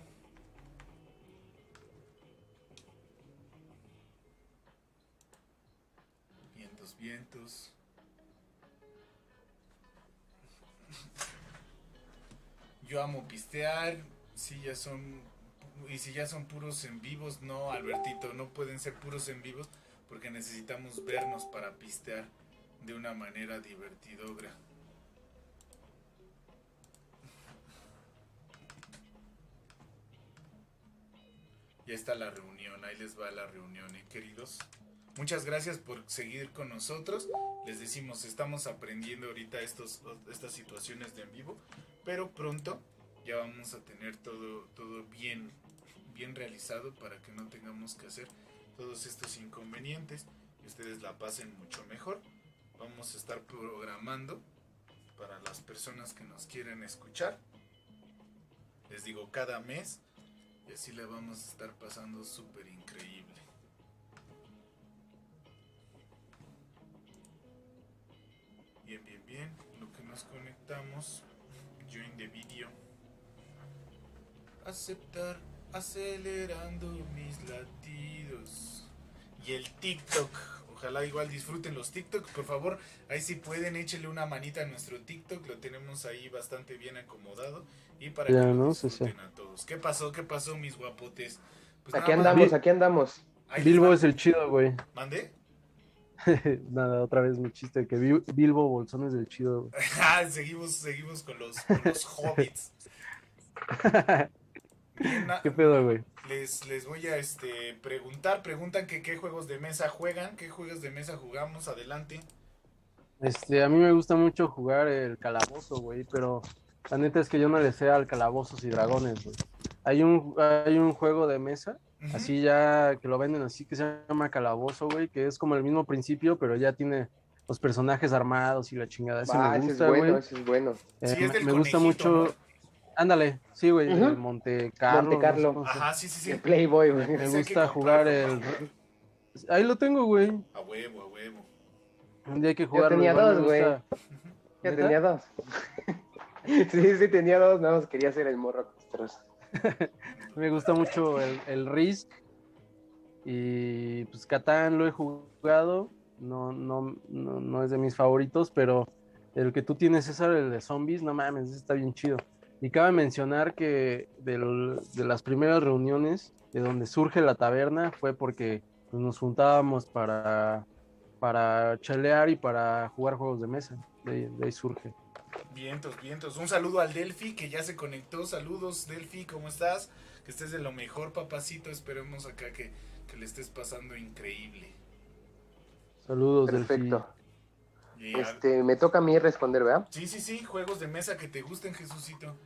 Vientos, vientos. Yo amo pistear. Sí, ya son y si ya son puros en vivos, no, Albertito, no pueden ser puros en vivos porque necesitamos vernos para pistear de una manera divertidora. Ya está la reunión, ahí les va la reunión, ¿eh, queridos. Muchas gracias por seguir con nosotros. Les decimos, estamos aprendiendo ahorita estos, estas situaciones de en vivo, pero pronto ya vamos a tener todo, todo bien, bien realizado para que no tengamos que hacer todos estos inconvenientes y ustedes la pasen mucho mejor. Vamos a estar programando para las personas que nos quieren escuchar. Les digo cada mes y así le vamos a estar pasando súper increíble. Bien, bien, bien. Lo que nos conectamos. Join the video. Aceptar acelerando mis latidos. Y el TikTok. Ojalá igual disfruten los TikTok. Por favor, ahí si pueden, échenle una manita a nuestro TikTok. Lo tenemos ahí bastante bien acomodado. Y para
Ya,
que lo
¿no? Sí,
disfruten a todos. ¿Qué pasó? ¿Qué pasó, mis guapotes? Pues
Aquí andamos, aquí andamos.
les
Bilbo es el chido, güey.
¿Mandé?
Nada, otra vez mi chiste, que Bi- Bilbo Bolsón es el chido, güey.
Ah, seguimos, seguimos con los, con los hobbits. Bien,
¿Qué pedo, güey?
Les, les voy a este, preguntar, preguntan que qué juegos de mesa juegan, qué juegos de mesa jugamos, adelante.
Este, a mí me gusta mucho jugar el calabozo, güey, pero la neta es que yo no le sé al calabozos y dragones, güey. Hay un, hay un juego de mesa, así ya que lo venden así, que se llama calabozo, güey, que es como el mismo principio, pero ya tiene los personajes armados y la chingada. Ese
Ah,
me
ese es
gusta,
bueno,
güey.
ese es bueno.
Eh,
Sí, es
me,
del
me gusta mucho. Ándale, sí, güey, el Monte Carlo.
Monte Carlo.
no sé
Ajá, sí, sí, sí.
El Playboy, güey.
Me gusta jugar el. Ahí lo tengo, güey.
A huevo, a huevo.
Un día hay que jugarlo.
tenía
igual me
dos, güey. Ya
¿Neta?
tenía dos. sí, sí, tenía dos, nada más quería hacer el morro castroso.
Me gusta mucho el, el Risk. Y pues Catán lo he jugado. No, no, no, no es de mis favoritos, pero el que tú tienes, César, el de zombies, no mames, ese está bien chido. Y cabe mencionar que del- de las primeras reuniones de donde surge la taberna fue porque pues, nos juntábamos para, para chalear y para jugar juegos de mesa. De, ahí- de ahí surge.
Vientos, vientos. Un saludo al Delphi que ya se conectó. Saludos, Delphi, ¿cómo estás? Que estés de lo mejor, papacito. Esperemos acá que, que le estés pasando increíble.
Saludos, Delphi.
Y
Este, me toca a mí responder, ¿verdad?
Sí, sí, sí, juegos de mesa que te gusten, Jesucito.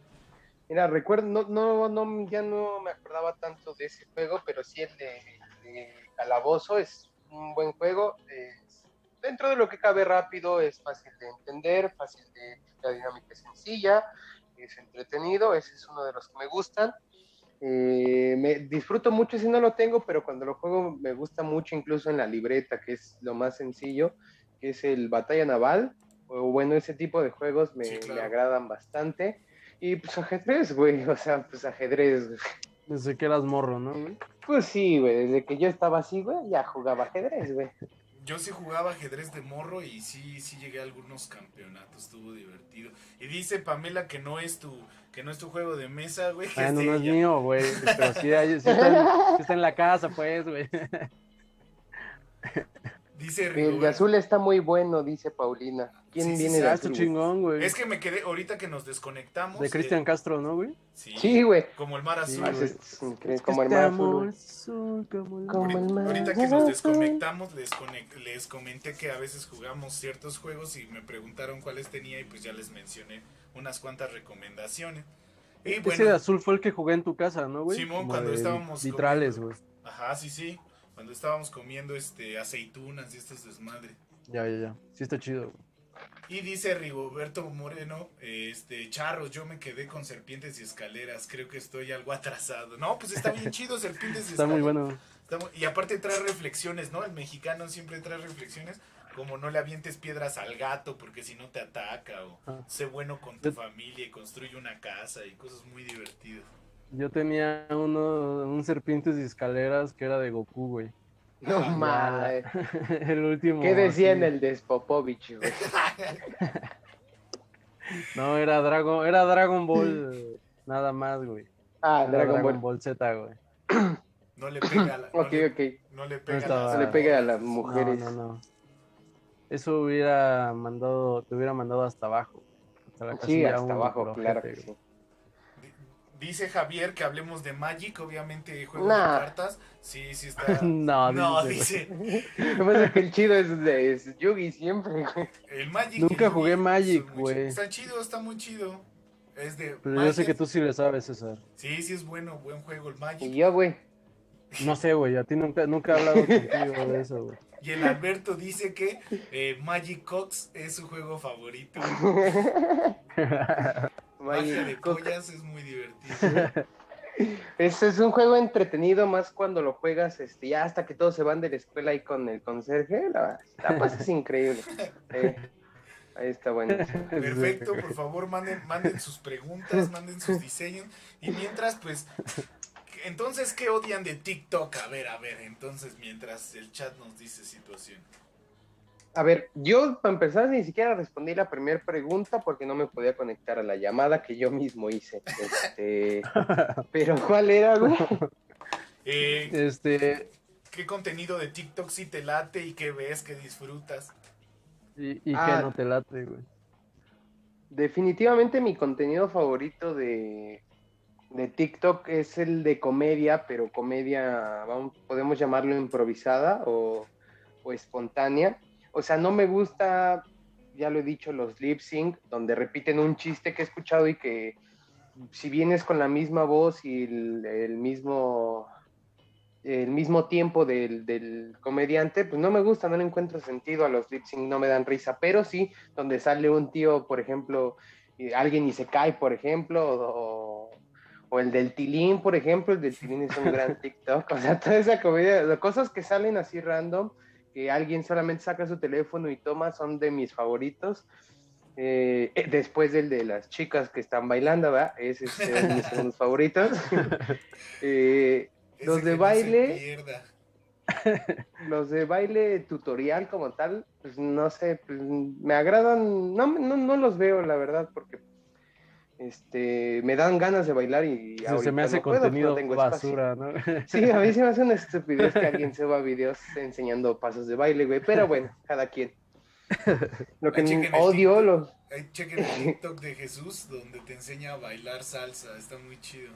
Mira, recuerdo, no, no, no, ya no me acordaba tanto de ese juego, pero sí el de, de Calabozo es un buen juego. es- dentro de lo que cabe rápido, es fácil de entender, fácil de, la dinámica es sencilla, es entretenido, ese es uno de los que me gustan. Eh, me disfruto mucho si no lo tengo, pero cuando lo juego me gusta mucho incluso en la libreta, que es lo más sencillo, que es el Batalla Naval, o bueno, ese tipo de juegos me,
Sí, claro.
me agradan bastante. Y pues ajedrez, güey, o sea, pues ajedrez. güey.
Desde que eras morro, ¿no, güey?
Pues sí, güey, desde que yo estaba así, güey, ya jugaba ajedrez, güey.
Yo sí jugaba ajedrez de morro y sí, sí llegué a algunos campeonatos, estuvo divertido. Y dice Pamela que no es tu, que no es tu juego de mesa, güey.
Ah, no, no es mío, güey. Pero sí, hay- sí está, en, sí está en la casa, pues, güey.
Dice
El de azul está muy bueno, dice Paulina. ¿Quién
Sí, sí,
viene
sí,
de
Ah,
azul?
chingón, güey.
Es que me quedé, ahorita que nos desconectamos.
De
eh,
Cristian Castro, ¿no, güey?
sí,
Sí, güey.
como el mar azul.
Es- como el
este
mar azul,
como el
Como
mar.
el mar
Ahorita que nos desconectamos, les, comenté que a veces jugamos ciertos juegos y me preguntaron cuáles tenía y pues ya les mencioné unas cuantas recomendaciones. Y
Ese
bueno,
de azul fue el que jugué en tu casa, ¿no, güey?
Simón,
Como
cuando
de
estábamos
Vitrales, güey.
ajá, sí, sí, cuando estábamos comiendo este aceitunas y estos desmadre.
Ya, ya, ya. Sí está chido.
Y dice Rigoberto Moreno, este, charros, yo me quedé con serpientes y escaleras, creo que estoy algo atrasado. No, pues está bien chido, serpientes y
Está muy
escaleras.
bueno.
Está y aparte trae reflexiones, ¿no? El mexicano siempre trae reflexiones, como no le avientes piedras al gato porque si no te ataca, o
Ah.
sé bueno con tu familia y construye una casa y cosas muy divertidas.
Yo tenía uno, un serpientes y escaleras que era de Goku, güey.
No mames.
el último.
¿Qué decía en el de Spopovich, güey?
No, era Dragon, era Dragon Ball nada más, güey.
Ah,
Era
Dragon Ball.
Z, güey.
No le pega a la, no
Ok,
le,
ok.
no le pega a las
le a mujeres.
No, no, no. Eso hubiera mandado, te hubiera mandado hasta abajo. Hasta la
Sí, hasta abajo, claro que sí.
Di- Dice Javier que hablemos de Magic, obviamente juego
Nah.
de cartas. Sí, sí está.
No,
no,
dice,
dice.
Lo que pasa es que el chido es de es Yugi siempre, güey.
El Magic. y
Nunca
el
jugué Magic, güey.
Está chido, está muy chido. Es de.
Pero yo sé que tú sí le sabes, César.
Sí, sí es bueno, buen juego el
Y
Magic.
yo, güey.
No sé, güey, a ti nunca, nunca he hablado contigo de eso, güey.
Y el Alberto dice que eh, Magic Cox es su juego favorito. Magia de pollas es muy divertido.
Es, es un juego entretenido más cuando lo juegas este, ya hasta que todos se van de la escuela ahí con el conserje. La, la pasas increíble. Eh, ahí está bueno.
Perfecto, por favor, manden, manden sus preguntas, manden sus diseños. Y mientras, pues, entonces, ¿qué odian de TikTok? A ver, a ver, entonces, mientras el chat nos dice situación.
A ver, yo para empezar ni siquiera respondí la primera pregunta porque no me podía conectar a la llamada que yo mismo hice. Este, pero ¿cuál era, güey?
Eh,
Este,
¿Qué contenido de TikTok sí te late y qué ves, que disfrutas?
y, y
Ah.
que no te late, güey.
Definitivamente mi contenido favorito de, de TikTok es el de comedia, pero comedia, vamos, podemos llamarlo improvisada o, o espontánea. O sea, no me gusta, ya lo he dicho, los lip sync, donde repiten un chiste que he escuchado y que si vienes con la misma voz y el, el mismo el mismo tiempo del, del comediante, pues no me gusta, no le encuentro sentido a los lip sync, no me dan risa, pero sí donde sale un tío, por ejemplo, alguien y se cae, por ejemplo, o, o el del Tilín, por ejemplo, el del Tilín es un gran TikTok, o sea, toda esa comedia, cosas que salen así random, que alguien solamente saca su teléfono y toma, son de mis favoritos. Eh, eh, después del de las chicas que están bailando, ¿verdad? Ese es eh, de mis segundos favoritos. Eh, Los de
no
baile.
pierda.
los de baile tutorial como tal, pues no sé, pues, me agradan, no, no, no los veo la verdad, porque este, me dan ganas de bailar y
Se- se
ahorita
me hace
no puedo, no
contenido
tengo espacio.
basura, ¿no?
Sí, a mí se me hace una estupidez que alguien suba videos enseñando pasos de baile, güey, pero bueno, cada quien. Lo que
Ay,
odio, los,
chequen el TikTok de Jesús donde te enseña a bailar salsa. Está muy chido.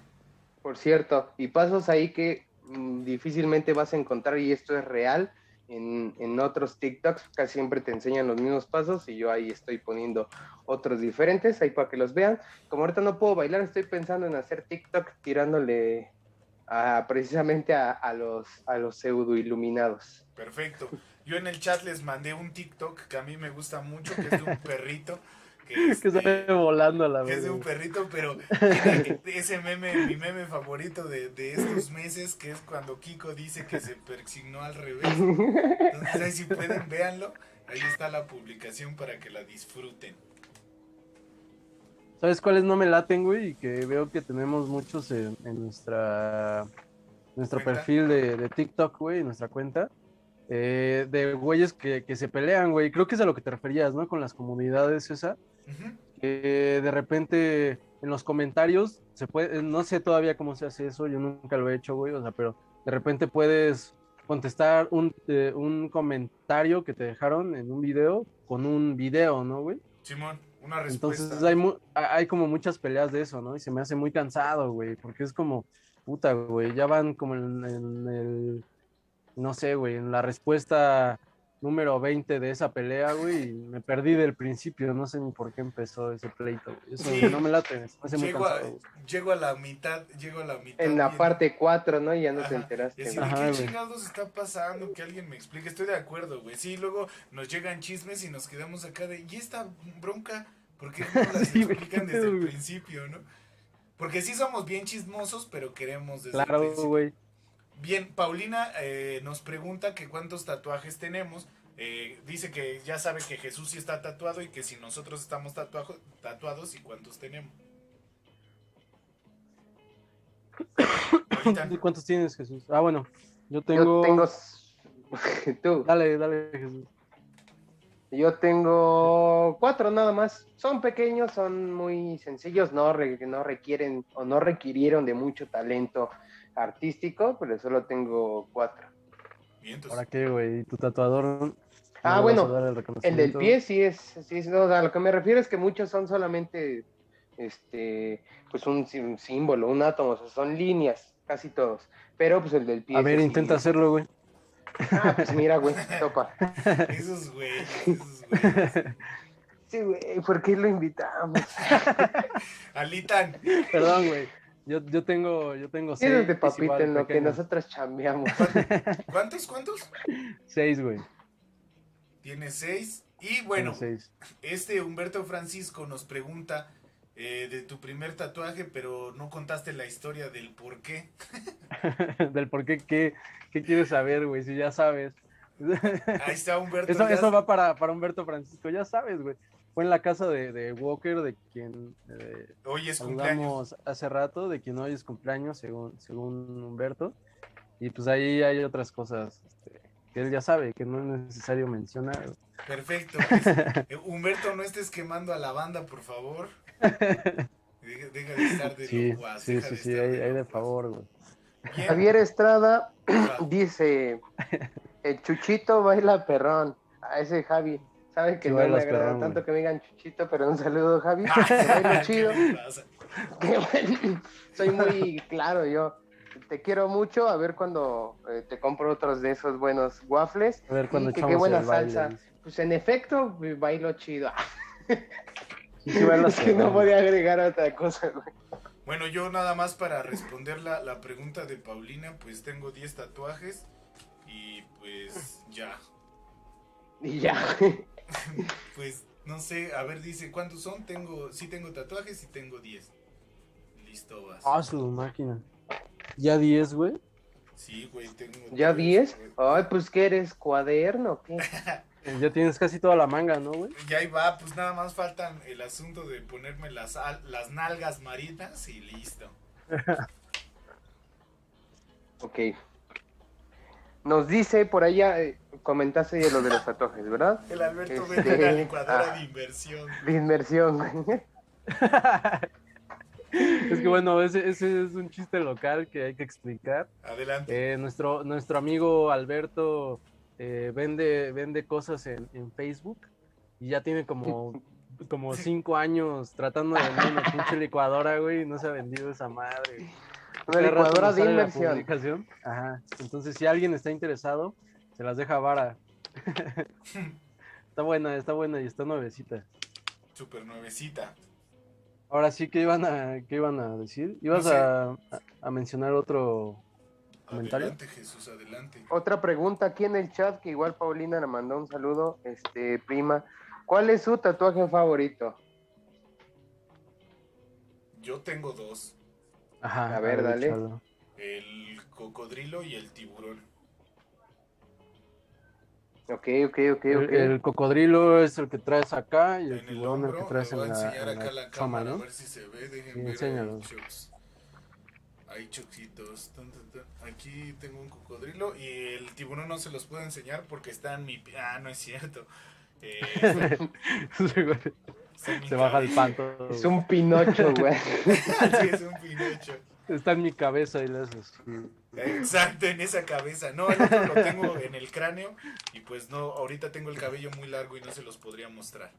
por cierto, y pasos ahí que mm, difícilmente vas a encontrar, y esto es real, en, en, otros TikToks casi siempre te enseñan los mismos pasos y yo ahí estoy poniendo otros diferentes ahí para que los vean. Como ahorita no puedo bailar, estoy pensando en hacer TikTok tirándole a, precisamente a, a, los, a los pseudo iluminados.
Perfecto. Yo en el chat les mandé un TikTok que a mí me gusta mucho, que es de un perrito. Que,
este, que sale volando a la
vez. Es de un perrito, pero ese meme, mi meme favorito de, de, estos meses, que es cuando Kiko dice que se persignó al revés. Entonces ahí si pueden, véanlo. Ahí está la publicación para que la disfruten.
¿Sabes cuáles no me laten, güey? Y que veo que tenemos muchos en, en nuestra nuestro ¿Cuenta? perfil de, de TikTok, güey, en nuestra cuenta. Eh, de güeyes que, que, se pelean, güey. Creo que es a lo que te referías, ¿no? Con las comunidades esa. Uh -huh. de repente en los comentarios se puede, no sé todavía cómo se hace eso, yo nunca lo he hecho, güey, o sea, pero de repente puedes contestar un, eh, un comentario que te dejaron en un video con un video, ¿no, güey?
Simón, una respuesta.
Entonces hay, mu hay como muchas peleas de eso, ¿no? Y se me hace muy cansado, güey, porque es como, puta, güey, ya van como en, en el no sé, güey, en la respuesta número 20 de esa pelea, güey, y me perdí del principio, no sé ni por qué empezó ese pleito, güey. Eso sí. no me late, me hace
llego,
muy cansado,
a, llego a la mitad, llego a la mitad.
En la bien. parte 4, ¿no? Y ya no Ajá. te enteraste.
Y así, Ajá, ¿Qué chingados está pasando? Que alguien me explique. Estoy de acuerdo, güey. Sí, luego nos llegan chismes y nos quedamos acá de, ¿y esta bronca? ¿Por qué no las sí, explican desde el principio, no? Porque sí somos bien chismosos, pero queremos desde
claro,
el principio.
güey.
Bien, Paulina eh, nos pregunta que cuántos tatuajes tenemos. Eh, dice que ya sabe que Jesús sí está tatuado y que si nosotros estamos tatuajo, tatuados y cuántos tenemos.
¿Cuántos tienes, Jesús? Ah, bueno, yo tengo.
Yo tengo. Tú.
Dale, dale, Jesús.
Yo tengo cuatro nada más. Son pequeños, son muy sencillos, no, re, no requieren o no requirieron de mucho talento artístico, pero solo tengo cuatro.
¿Para qué, güey? ¿Tu tatuador?
Ah, bueno, el, el, del pie sí es, sí es, no, a lo que me refiero es que muchos son solamente, este, pues un, un símbolo, un átomo, o sea, son líneas, casi todos, pero pues el del pie.
A ver,
sí,
intenta hacerlo, güey.
Ah, pues mira, güey, topa.
Esos güey, esos güey.
Sí, güey, ¿por qué lo invitamos?
Alitan.
Perdón, güey. Yo, yo tengo, yo tengo
seis. Papita en lo que nosotros chambeamos.
¿Cuántos, cuántos?
Seis, güey.
Tiene seis. Y bueno,
seis.
este Humberto Francisco nos pregunta eh, de tu primer tatuaje, pero no contaste la historia del por qué.
del por qué, ¿qué, qué quieres saber, güey? Si ya sabes.
Ahí está Humberto.
Eso,
ya...
eso va para, para Humberto Francisco, ya sabes, güey fue en la casa de, de Walker, de quien eh,
hoy es cumpleaños.
hace rato, de quien hoy es cumpleaños, según, según Humberto. Y pues ahí hay otras cosas este, que él ya sabe, que no es necesario mencionar.
Perfecto. Pues, eh, Humberto, no estés quemando a la banda, por favor. Deja, deja de estar de
sí,
locuaz,
Sí, sí, sí, ahí de, de favor, güey.
Javier Estrada dice, el Chuchito baila perrón. A ese Javi. Saben que sí, no me agrada perrón, tanto güey. que me digan chuchito, pero un saludo, Javi. Soy chido. Que, bueno, soy muy claro, yo te quiero mucho. A ver cuando eh, te compro otros de esos buenos waffles.
A ver cuando
y que qué buena salsa. Baile. Pues en efecto, bailo chido. Sí, sí, es que no podía agregar otra cosa, güey.
Bueno, yo nada más para responder la, la pregunta de Paulina, pues tengo 10 tatuajes y pues ya.
Y ya.
pues no sé, a ver, dice, ¿cuántos son? Tengo, sí tengo tatuajes y tengo 10. Listo, vas.
Ah, su máquina. ¿Ya 10, güey?
Sí, güey, tengo.
¿Ya 10? Ay, pues que eres cuaderno, ¿qué?
ya tienes casi toda la manga, ¿no, güey?
Ya ahí va, pues nada más faltan el asunto de ponerme las, las nalgas marinas y listo.
ok. Nos dice por allá, eh, comentaste de lo de los tatuajes, ¿verdad?
El Alberto este... vende licuadora ah, de inversión.
De inversión,
Es que bueno, ese, ese, es un chiste local que hay que explicar.
Adelante.
Eh, nuestro, nuestro amigo Alberto eh, vende, vende cosas en, en, Facebook y ya tiene como, como cinco años tratando de vender una pinche licuadora, güey, y no se ha vendido esa madre.
Una licuadora de inversión.
Ajá. Entonces, si alguien está interesado, se las deja vara. está buena, está buena y está nuevecita.
Super nuevecita.
Ahora sí, ¿qué iban a, qué iban a decir? ¿Ibas
No sé.
a, a- a mencionar otro comentario?
Adelante, Jesús, adelante.
Otra pregunta aquí en el chat, que igual Paulina le mandó un saludo, este, prima. ¿Cuál es su tatuaje favorito?
Yo tengo dos.
Ajá,
A ver, dale.
El cocodrilo y el tiburón.
Ok, ok, ok,
El,
ok.
el cocodrilo es el que traes acá y el
en el
tiburón el
hombro,
que traes en
a
la,
enseñar
en
acá
la
la
choma,
cámara
¿no?
a ver si se ve. Dejen
Sí,
ver. Hay tun. Aquí tengo un cocodrilo y el tiburón no se los puedo enseñar porque está en mi... Ah, no es cierto. Eh,
Se baja el panto.
Es un Pinocho, güey.
sí, es un pinocho.
Está en mi cabeza y haces.
Exacto, en esa cabeza. No, el otro lo tengo en el cráneo y pues no, ahorita tengo el cabello muy largo y no se los podría mostrar.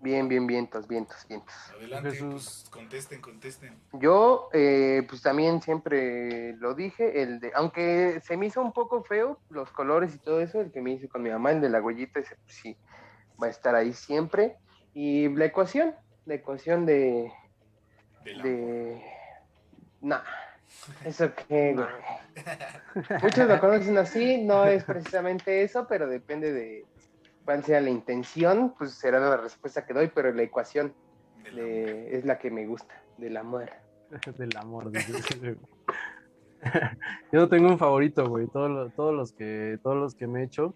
Bien, bien, vientos, vientos, vientos.
Adelante,
Jesús.
pues contesten, contesten.
Yo, eh, pues también siempre lo dije, el de, aunque se me hizo un poco feo los colores y todo eso, el que me hice con mi mamá, el de la huellita, ese pues sí, va a estar ahí siempre. Y la ecuación, la ecuación de, de, nah, eso qué, güey. Muchos lo conocen así, no es precisamente eso, pero depende de cuál sea la intención, pues será la respuesta que doy, pero la ecuación de- es la que me gusta, del amor.
Del amor. dice. Yo no tengo un favorito, güey. Todos los, todos los que todos los que me he hecho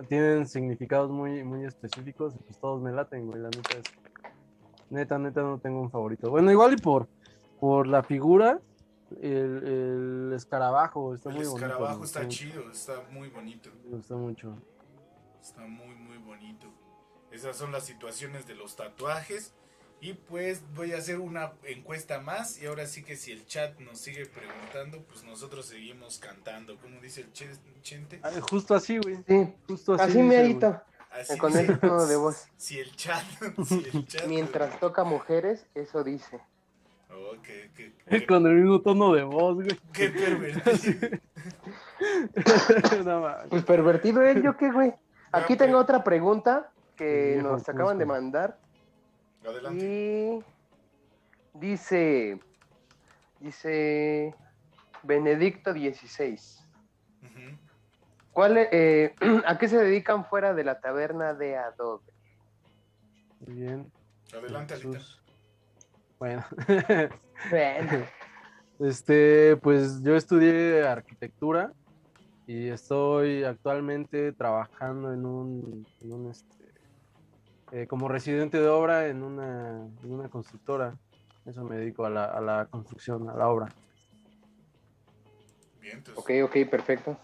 tienen significados muy muy específicos y pues todos me laten, güey. La neta es neta neta no tengo un favorito. Bueno, igual y por por la figura el, el escarabajo está
El
muy bonito.
escarabajo
me
está chido, está muy bonito.
Me gusta mucho.
Está muy, muy bonito. Esas son las situaciones de los tatuajes. Y pues voy a hacer una encuesta más. Y ahora sí que si el chat nos sigue preguntando, pues nosotros seguimos cantando. ¿Cómo dice el che- Chente?
Ah, justo así, güey.
Sí,
Justo así.
así
dice,
me
güey.
edito,
Así
con ese tono de voz.
Si el chat, si el chat.
Mientras toca mujeres, eso dice.
Oh, qué, qué- qué-
Con el mismo tono de voz, güey.
qué pervertido.
No.
Pues pervertido él, ¿yo qué, güey? Aquí tengo otra pregunta que nos acaban de mandar.
Adelante.
Y dice, dice Benedicto 16.
Ujú.
¿Cuál, eh, ¿A qué se dedican fuera de la taberna de Adobe?
Muy bien.
Adelante, Alita.
Bueno.
Bueno,
Este, pues yo estudié arquitectura y estoy actualmente trabajando en un, en un, este, eh, como residente de obra en una, en una constructora. Eso me dedico a la, a la construcción, a la obra.
Bien, entonces.
ok, ok, perfecto.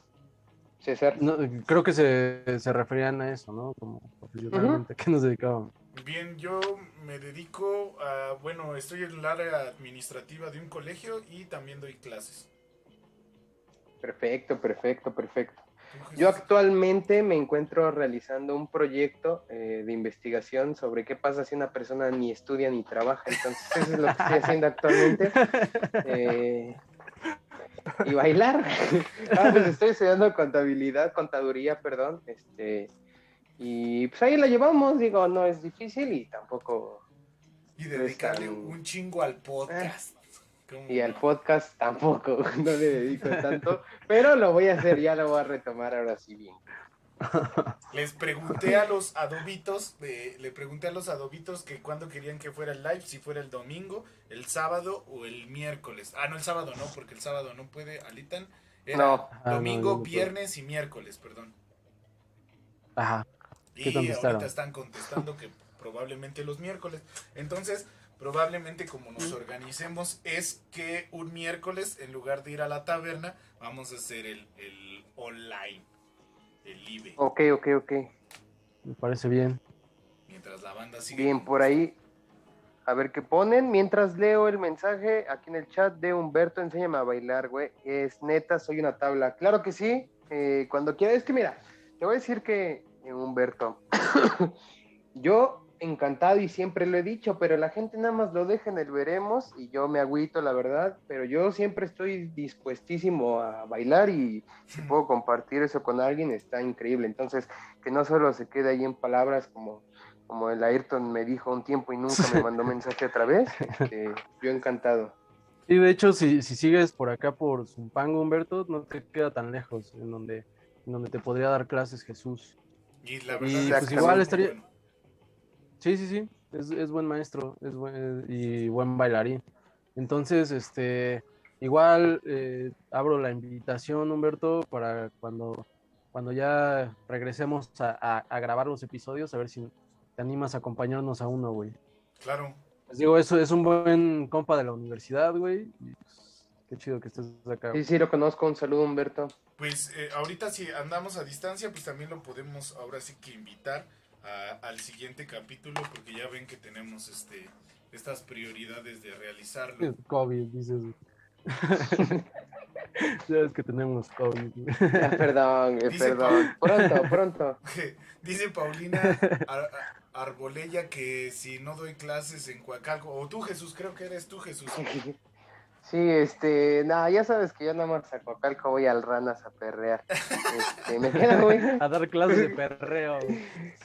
César.
No, creo que se, se referían a eso, ¿no? Como profesionalmente, ¿a qué nos dedicábamos?
Bien, yo me dedico a, bueno, estoy en el área administrativa de un colegio y también doy clases.
Perfecto, perfecto, perfecto. Yo actualmente me encuentro realizando un proyecto eh, de investigación sobre qué pasa si una persona ni estudia ni trabaja. Entonces, eso es lo que estoy haciendo actualmente. Eh, y bailar. Ah, pues estoy estudiando contabilidad, contaduría, perdón. Este, y pues ahí la llevamos, digo, no es difícil y tampoco.
Y dedicarle un chingo al podcast. ¿Cómo
Y al podcast tampoco, no le dedico tanto, pero lo voy a hacer, ya lo voy a retomar ahora sí bien.
Les pregunté a los adobitos, eh, le pregunté a los adobitos que cuándo querían que fuera el live, si fuera el domingo, el sábado o el miércoles. Ah, no, el sábado no, porque el sábado no puede, Alitan. Era
No.
Ah, no,
domingo,
no
viernes y miércoles, perdón.
Ajá. ¿Qué
Y ahorita están contestando que probablemente los miércoles. Entonces, probablemente como nos organicemos es que un miércoles, en lugar de ir a la taberna, vamos a hacer el, el online, el IBE.
Ok, ok, ok.
Me parece bien.
Mientras la banda sigue.
Bien, por ahí. A ver qué ponen. Mientras leo el mensaje aquí en el chat de Humberto, enséñame a bailar, güey. Es neta, soy una tabla. Claro que sí. eh, cuando quieras. Es que mira, te voy a decir que, eh, Humberto, yo encantado y siempre lo he dicho, pero la gente nada más lo deja en el veremos y yo me agüito, la verdad, pero yo siempre estoy dispuestísimo a bailar y si puedo compartir eso con alguien está increíble. Entonces, que no solo se quede ahí en palabras como, como el Ayrton me dijo un tiempo y nunca me mandó mensaje otra vez, este, yo encantado.
Y de hecho, si, si sigues por acá por Zumpango, Humberto, no te queda tan lejos en donde, en donde te podría dar clases Jesús.
Y la
Y,
verdad
pues,
es que
igual
sí,
estaría-
bueno.
Sí, sí, sí, es, es buen maestro es buen, y buen bailarín. Entonces, este, igual eh, abro la invitación, Humberto, para cuando, cuando ya regresemos a, a- a grabar los episodios, a ver si te animas a acompañarnos a uno, güey.
Claro.
Les digo, eso es un buen compa de la universidad, güey. y, pues, qué chido que estés acá.
Sí, sí, lo conozco, un saludo Humberto.
Pues eh, ahorita si andamos a distancia, pues también lo podemos ahora sí que invitar a- al siguiente capítulo, porque ya ven que tenemos este estas prioridades de realizarlo.
COVID, dices. ves que tenemos COVID.
perdón,
Dice
perdón. Pronto, pronto.
Dice Paulina Ar- Arbolella que si no doy clases en Coacalco, o tú Jesús, creo que eres tú Jesús.
Sí, este, nada, ya sabes que yo nada más a Coacalco voy al Ranas a perrear. Este, me queda muy,
A dar clases de perreo.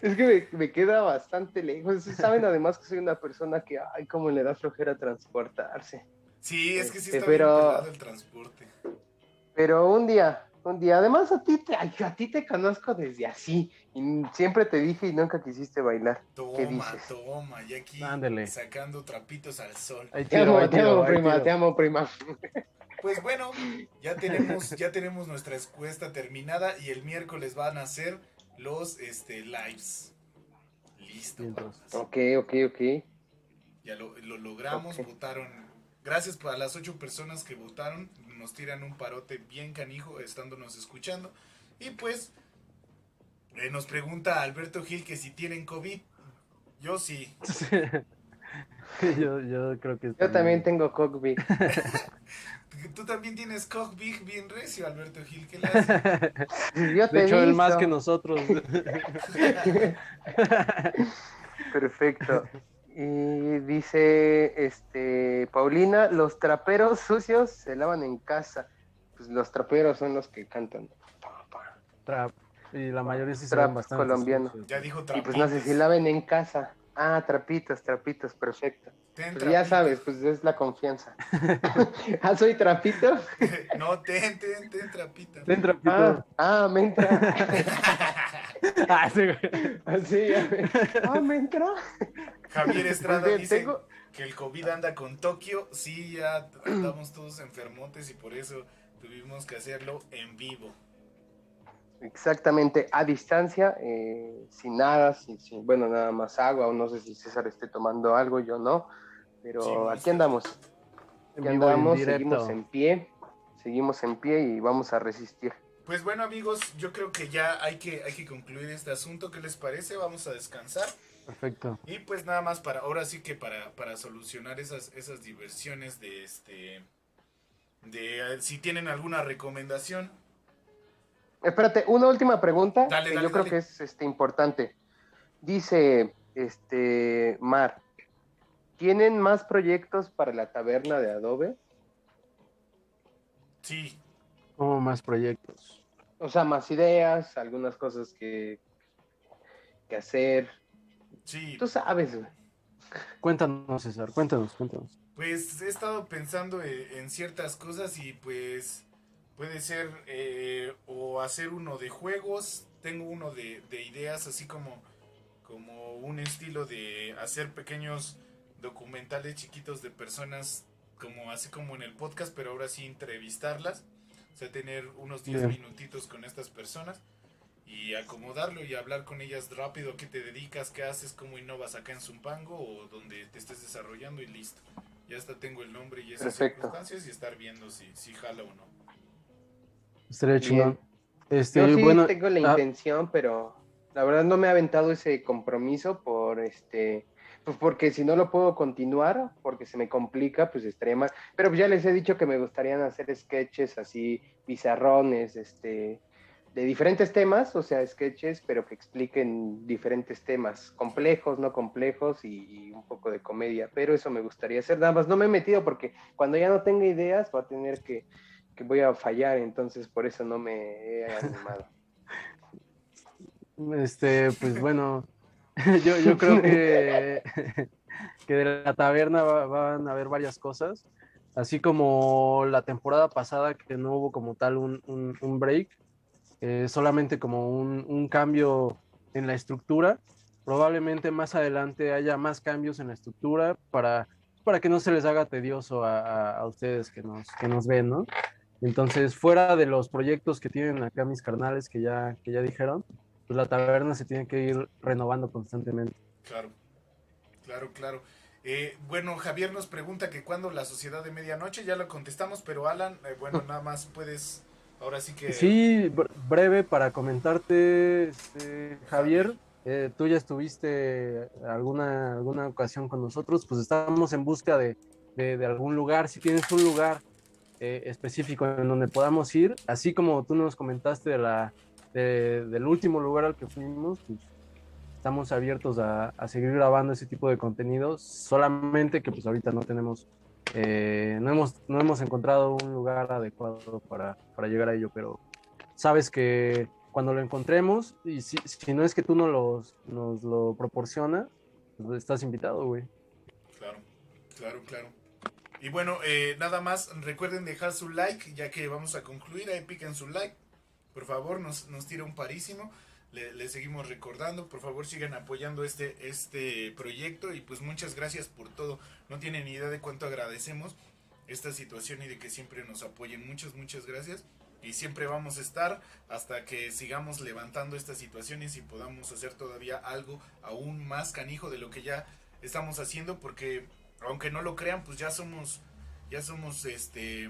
es que me, me queda bastante lejos. Saben además que soy una persona que, ay, cómo le da flojera transportarse.
Sí, es que sí
Este,
está bien el transporte.
Pero un día, un día, además a ti te, ay, a ti te conozco desde así. Y siempre te dije y nunca quisiste bailar. ¿Qué
Toma,
dices?
toma, y aquí
Ándele.
sacando trapitos al sol.
Te amo, te amo, prima,
tiro.
te amo, prima.
Pues bueno, ya tenemos, ya tenemos nuestra encuesta terminada y el miércoles van a ser los este, lives. Listo.
Ok, ok, ok.
Ya lo, lo logramos, votaron. Gracias a las ocho personas que votaron. Nos tiran un parote bien canijo estándonos escuchando. Y pues eh, nos pregunta Alberto Gil que si tienen COVID. Yo sí.
yo, yo creo que
Yo también tengo cockpit.
Tú también tienes Cock Big bien recio, Alberto Gil. ¿Qué le?
Yo te
De hecho,
he
él más que nosotros.
Perfecto. Y dice este Paulina, los traperos sucios se lavan en casa. Pues los traperos son los que cantan.
Trap. Y la mayoría sí
Trap
bastante.
colombiano.
sucios.
Ya dijo
Y pues no sé
trapitos.
si laven en casa. Ah, trapitos, trapitos, perfecto.
Ten
Pues ya sabes, pues es la confianza. ah, soy trapito.
No, ten, ten, ten trapita.
Ven, trapito.
Ah, ah, me entra.
Ah, sí.
Así, me- ah, me entra.
Javier Estrada dice
tengo-
que el COVID anda con Tokio. Sí, ya andamos todos enfermotes y por eso tuvimos que hacerlo en vivo.
Exactamente, a distancia, eh, sin nada, sin, sin- bueno, nada más agua, o no sé si César esté tomando algo, yo no, pero
Sí,
aquí andamos, aquí
en
andamos, seguimos en pie, seguimos en pie y vamos a resistir.
Pues bueno amigos, yo creo que ya hay que, hay que concluir este asunto. ¿Qué les parece? Vamos a descansar.
Perfecto.
Y pues nada más para, ahora sí que para, para solucionar esas, esas diversiones de este, de eh, si tienen alguna recomendación.
Espérate, una última pregunta
Dale,
que
dale,
yo creo que es este, importante. Dice, este, Mar, ¿tienen más proyectos para la taberna de Adobe?
Sí,
Como más proyectos.
O sea, más ideas, algunas cosas que, que hacer.
sí.
Tú sabes, güey.
Cuéntanos, César, cuéntanos, cuéntanos.
Pues he estado pensando e- en ciertas cosas y pues puede ser eh, o hacer uno de juegos, tengo uno de, de ideas así como, como un estilo de hacer pequeños documentales chiquitos de personas como así como en el podcast, pero ahora sí entrevistarlas, o sea, tener unos 10
Bien.
minutitos con estas personas y acomodarlo y hablar con ellas rápido, qué te dedicas, qué haces, cómo innovas acá en Zumpango o donde te estés desarrollando y listo. Ya hasta tengo el nombre y esas
Perfecto.
circunstancias y estar viendo si, si jala o no.
Estaría chingón. Este,
Yo sí
bueno,
tengo la
ah,
intención, pero la verdad no me ha aventado ese compromiso por este, pues porque si no lo puedo continuar, porque se me complica, pues estaría mal. Pero ya les he dicho que me gustarían hacer sketches así, bizarrones, este, de diferentes temas, o sea, sketches, pero que expliquen diferentes temas, complejos, no complejos y, un poco de comedia, pero eso me gustaría hacer, nada más no me he metido porque cuando ya no tenga ideas va a tener que, que voy a fallar, entonces por eso no me he animado.
Este, pues bueno, yo, yo creo que, que de la taberna van a haber varias cosas, así como la temporada pasada que no hubo como tal un, un, un break, eh, solamente como un, un, cambio en la estructura. Probablemente más adelante haya más cambios en la estructura para, para que no se les haga tedioso a, a, ustedes que nos, que nos ven, ¿no? Entonces, fuera de los proyectos que tienen acá mis carnales que ya, que ya dijeron, pues la taberna se tiene que ir renovando constantemente.
Claro, claro, claro. Eh, bueno, Javier nos pregunta que cuándo la sociedad de medianoche, ya lo contestamos, pero Alan, eh, bueno, nada más puedes Ahora sí que.
Sí, breve para comentarte, este, Javier. Eh, tú ya estuviste alguna, alguna ocasión con nosotros, pues estamos en busca de, de, algún lugar. Si tienes un lugar eh, específico en donde podamos ir, así como tú nos comentaste de la, del último lugar al que fuimos, pues estamos abiertos a, seguir grabando ese tipo de contenidos, solamente que pues ahorita no tenemos eh, no, hemos, no hemos encontrado un lugar adecuado para, llegar a ello, pero sabes que cuando lo encontremos, y si, si no es que tú no los, nos lo proporcionas, pues estás invitado, güey.
Claro, claro, claro. Y bueno, eh, nada más, recuerden dejar su like, ya que vamos a concluir, ahí piquen su like. Por favor, nos, nos tira un parísimo le, seguimos recordando. Por favor, sigan apoyando este, este proyecto y pues muchas gracias por todo. No tienen ni idea de cuánto agradecemos esta situación y de que siempre nos apoyen. Muchas, muchas gracias. Y siempre vamos a estar hasta que sigamos levantando estas situaciones y podamos hacer todavía algo aún más canijo de lo que ya estamos haciendo porque aunque no lo crean, pues ya somos ya somos este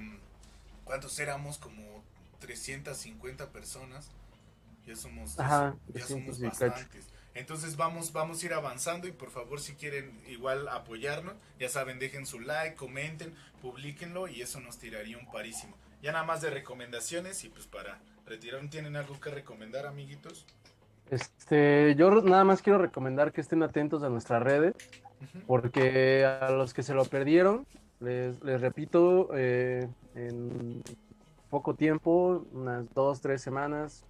¿cuántos éramos? Como 350 personas ya somos, ya somos bastantes. Entonces vamos, vamos a ir avanzando y por favor si quieren igual apoyarnos, ya saben, dejen su like, comenten, publiquenlo y eso nos tiraría un parísimo. Ya nada más de recomendaciones y pues para retirar, ¿tienen algo que recomendar amiguitos?
Este, yo nada más quiero recomendar que estén atentos a nuestras redes, porque a los que se lo perdieron, les, les repito, eh, en poco tiempo, unas dos, tres semanas,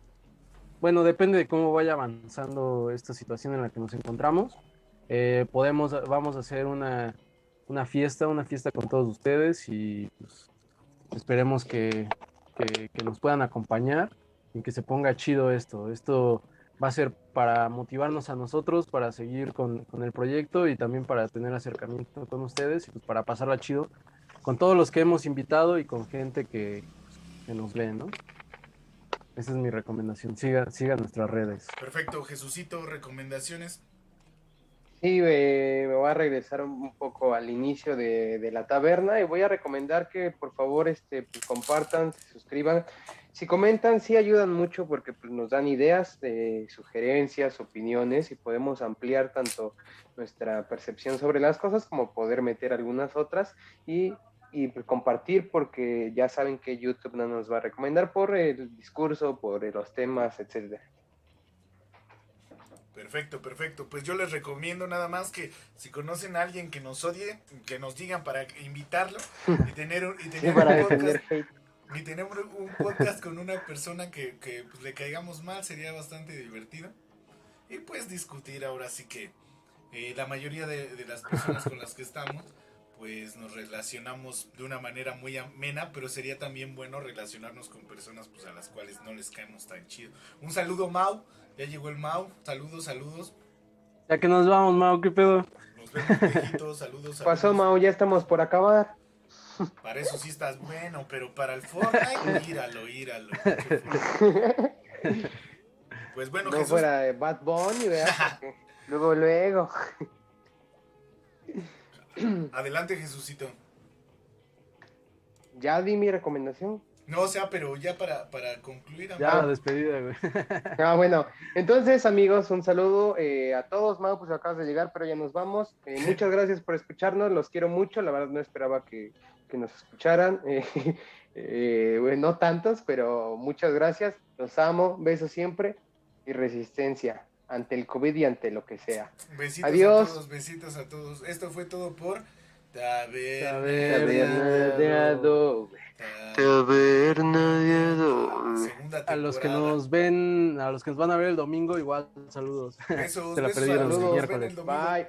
bueno, depende de cómo vaya avanzando esta situación en la que nos encontramos. Eh, podemos, vamos a hacer una, una, fiesta, una fiesta con todos ustedes y pues, esperemos que, que, nos puedan acompañar y que se ponga chido esto. Esto va a ser para motivarnos a nosotros, para seguir con, con el proyecto y también para tener acercamiento con ustedes y pues para pasarla chido con todos los que hemos invitado y con gente que, que nos lee, ¿no? Esa es mi recomendación. Siga, siga nuestras redes.
Perfecto, Jesucito, recomendaciones.
Sí, me voy a regresar un poco al inicio de, la taberna y voy a recomendar que por favor este, pues, compartan, se suscriban. Si comentan, sí ayudan mucho porque pues, nos dan ideas, de sugerencias, opiniones y podemos ampliar tanto nuestra percepción sobre las cosas como poder meter algunas otras y y pues, compartir porque ya saben que YouTube no nos va a recomendar por el discurso, por los temas, etcétera.
Perfecto, perfecto. Pues yo les recomiendo nada más que si conocen a alguien que nos odie, que nos digan para invitarlo y tener un, y tener un podcast. Y tener un podcast con una persona que, que pues, le caigamos mal sería bastante divertido. Y pues discutir ahora sí que eh, la mayoría de, de las personas con las que estamos pues nos relacionamos de una manera muy amena, pero sería también bueno relacionarnos con personas pues a las cuales no les caemos tan chido. Un saludo Mau, ya llegó el Mau, saludos, saludos.
Ya que nos vamos Mau, ¿qué pedo?
Nos vemos saludos, saludos.
Pasó Mau, ya estamos por acabar.
Para eso sí estás bueno, pero para el Fortnite, íralo, íralo. Pues bueno,
no fuera de Bad Bunny, ¿verdad? luego, luego.
Adelante, Jesucito.
Ya di mi recomendación.
No, o sea, pero ya para, para concluir,
Ya la despedida, güey.
Ah, bueno, entonces amigos, un saludo eh, a todos. Mau, pues acabas de llegar, pero ya nos vamos. Eh, muchas gracias por escucharnos, los quiero mucho. La verdad no esperaba que, que nos escucharan. Eh, eh, bueno, no tantos, pero muchas gracias. Los amo, besos siempre y resistencia ante el COVID y ante lo que sea.
Besitos
Adiós.
a todos, besitos a todos. Esto fue todo por Taberna.
Tabernadeado.
Segunda
A los que nos ven, a los que nos van a ver el domingo, igual saludos.
Besos,
Se la
besos a
perdieron
los
el
miércoles.
Bye.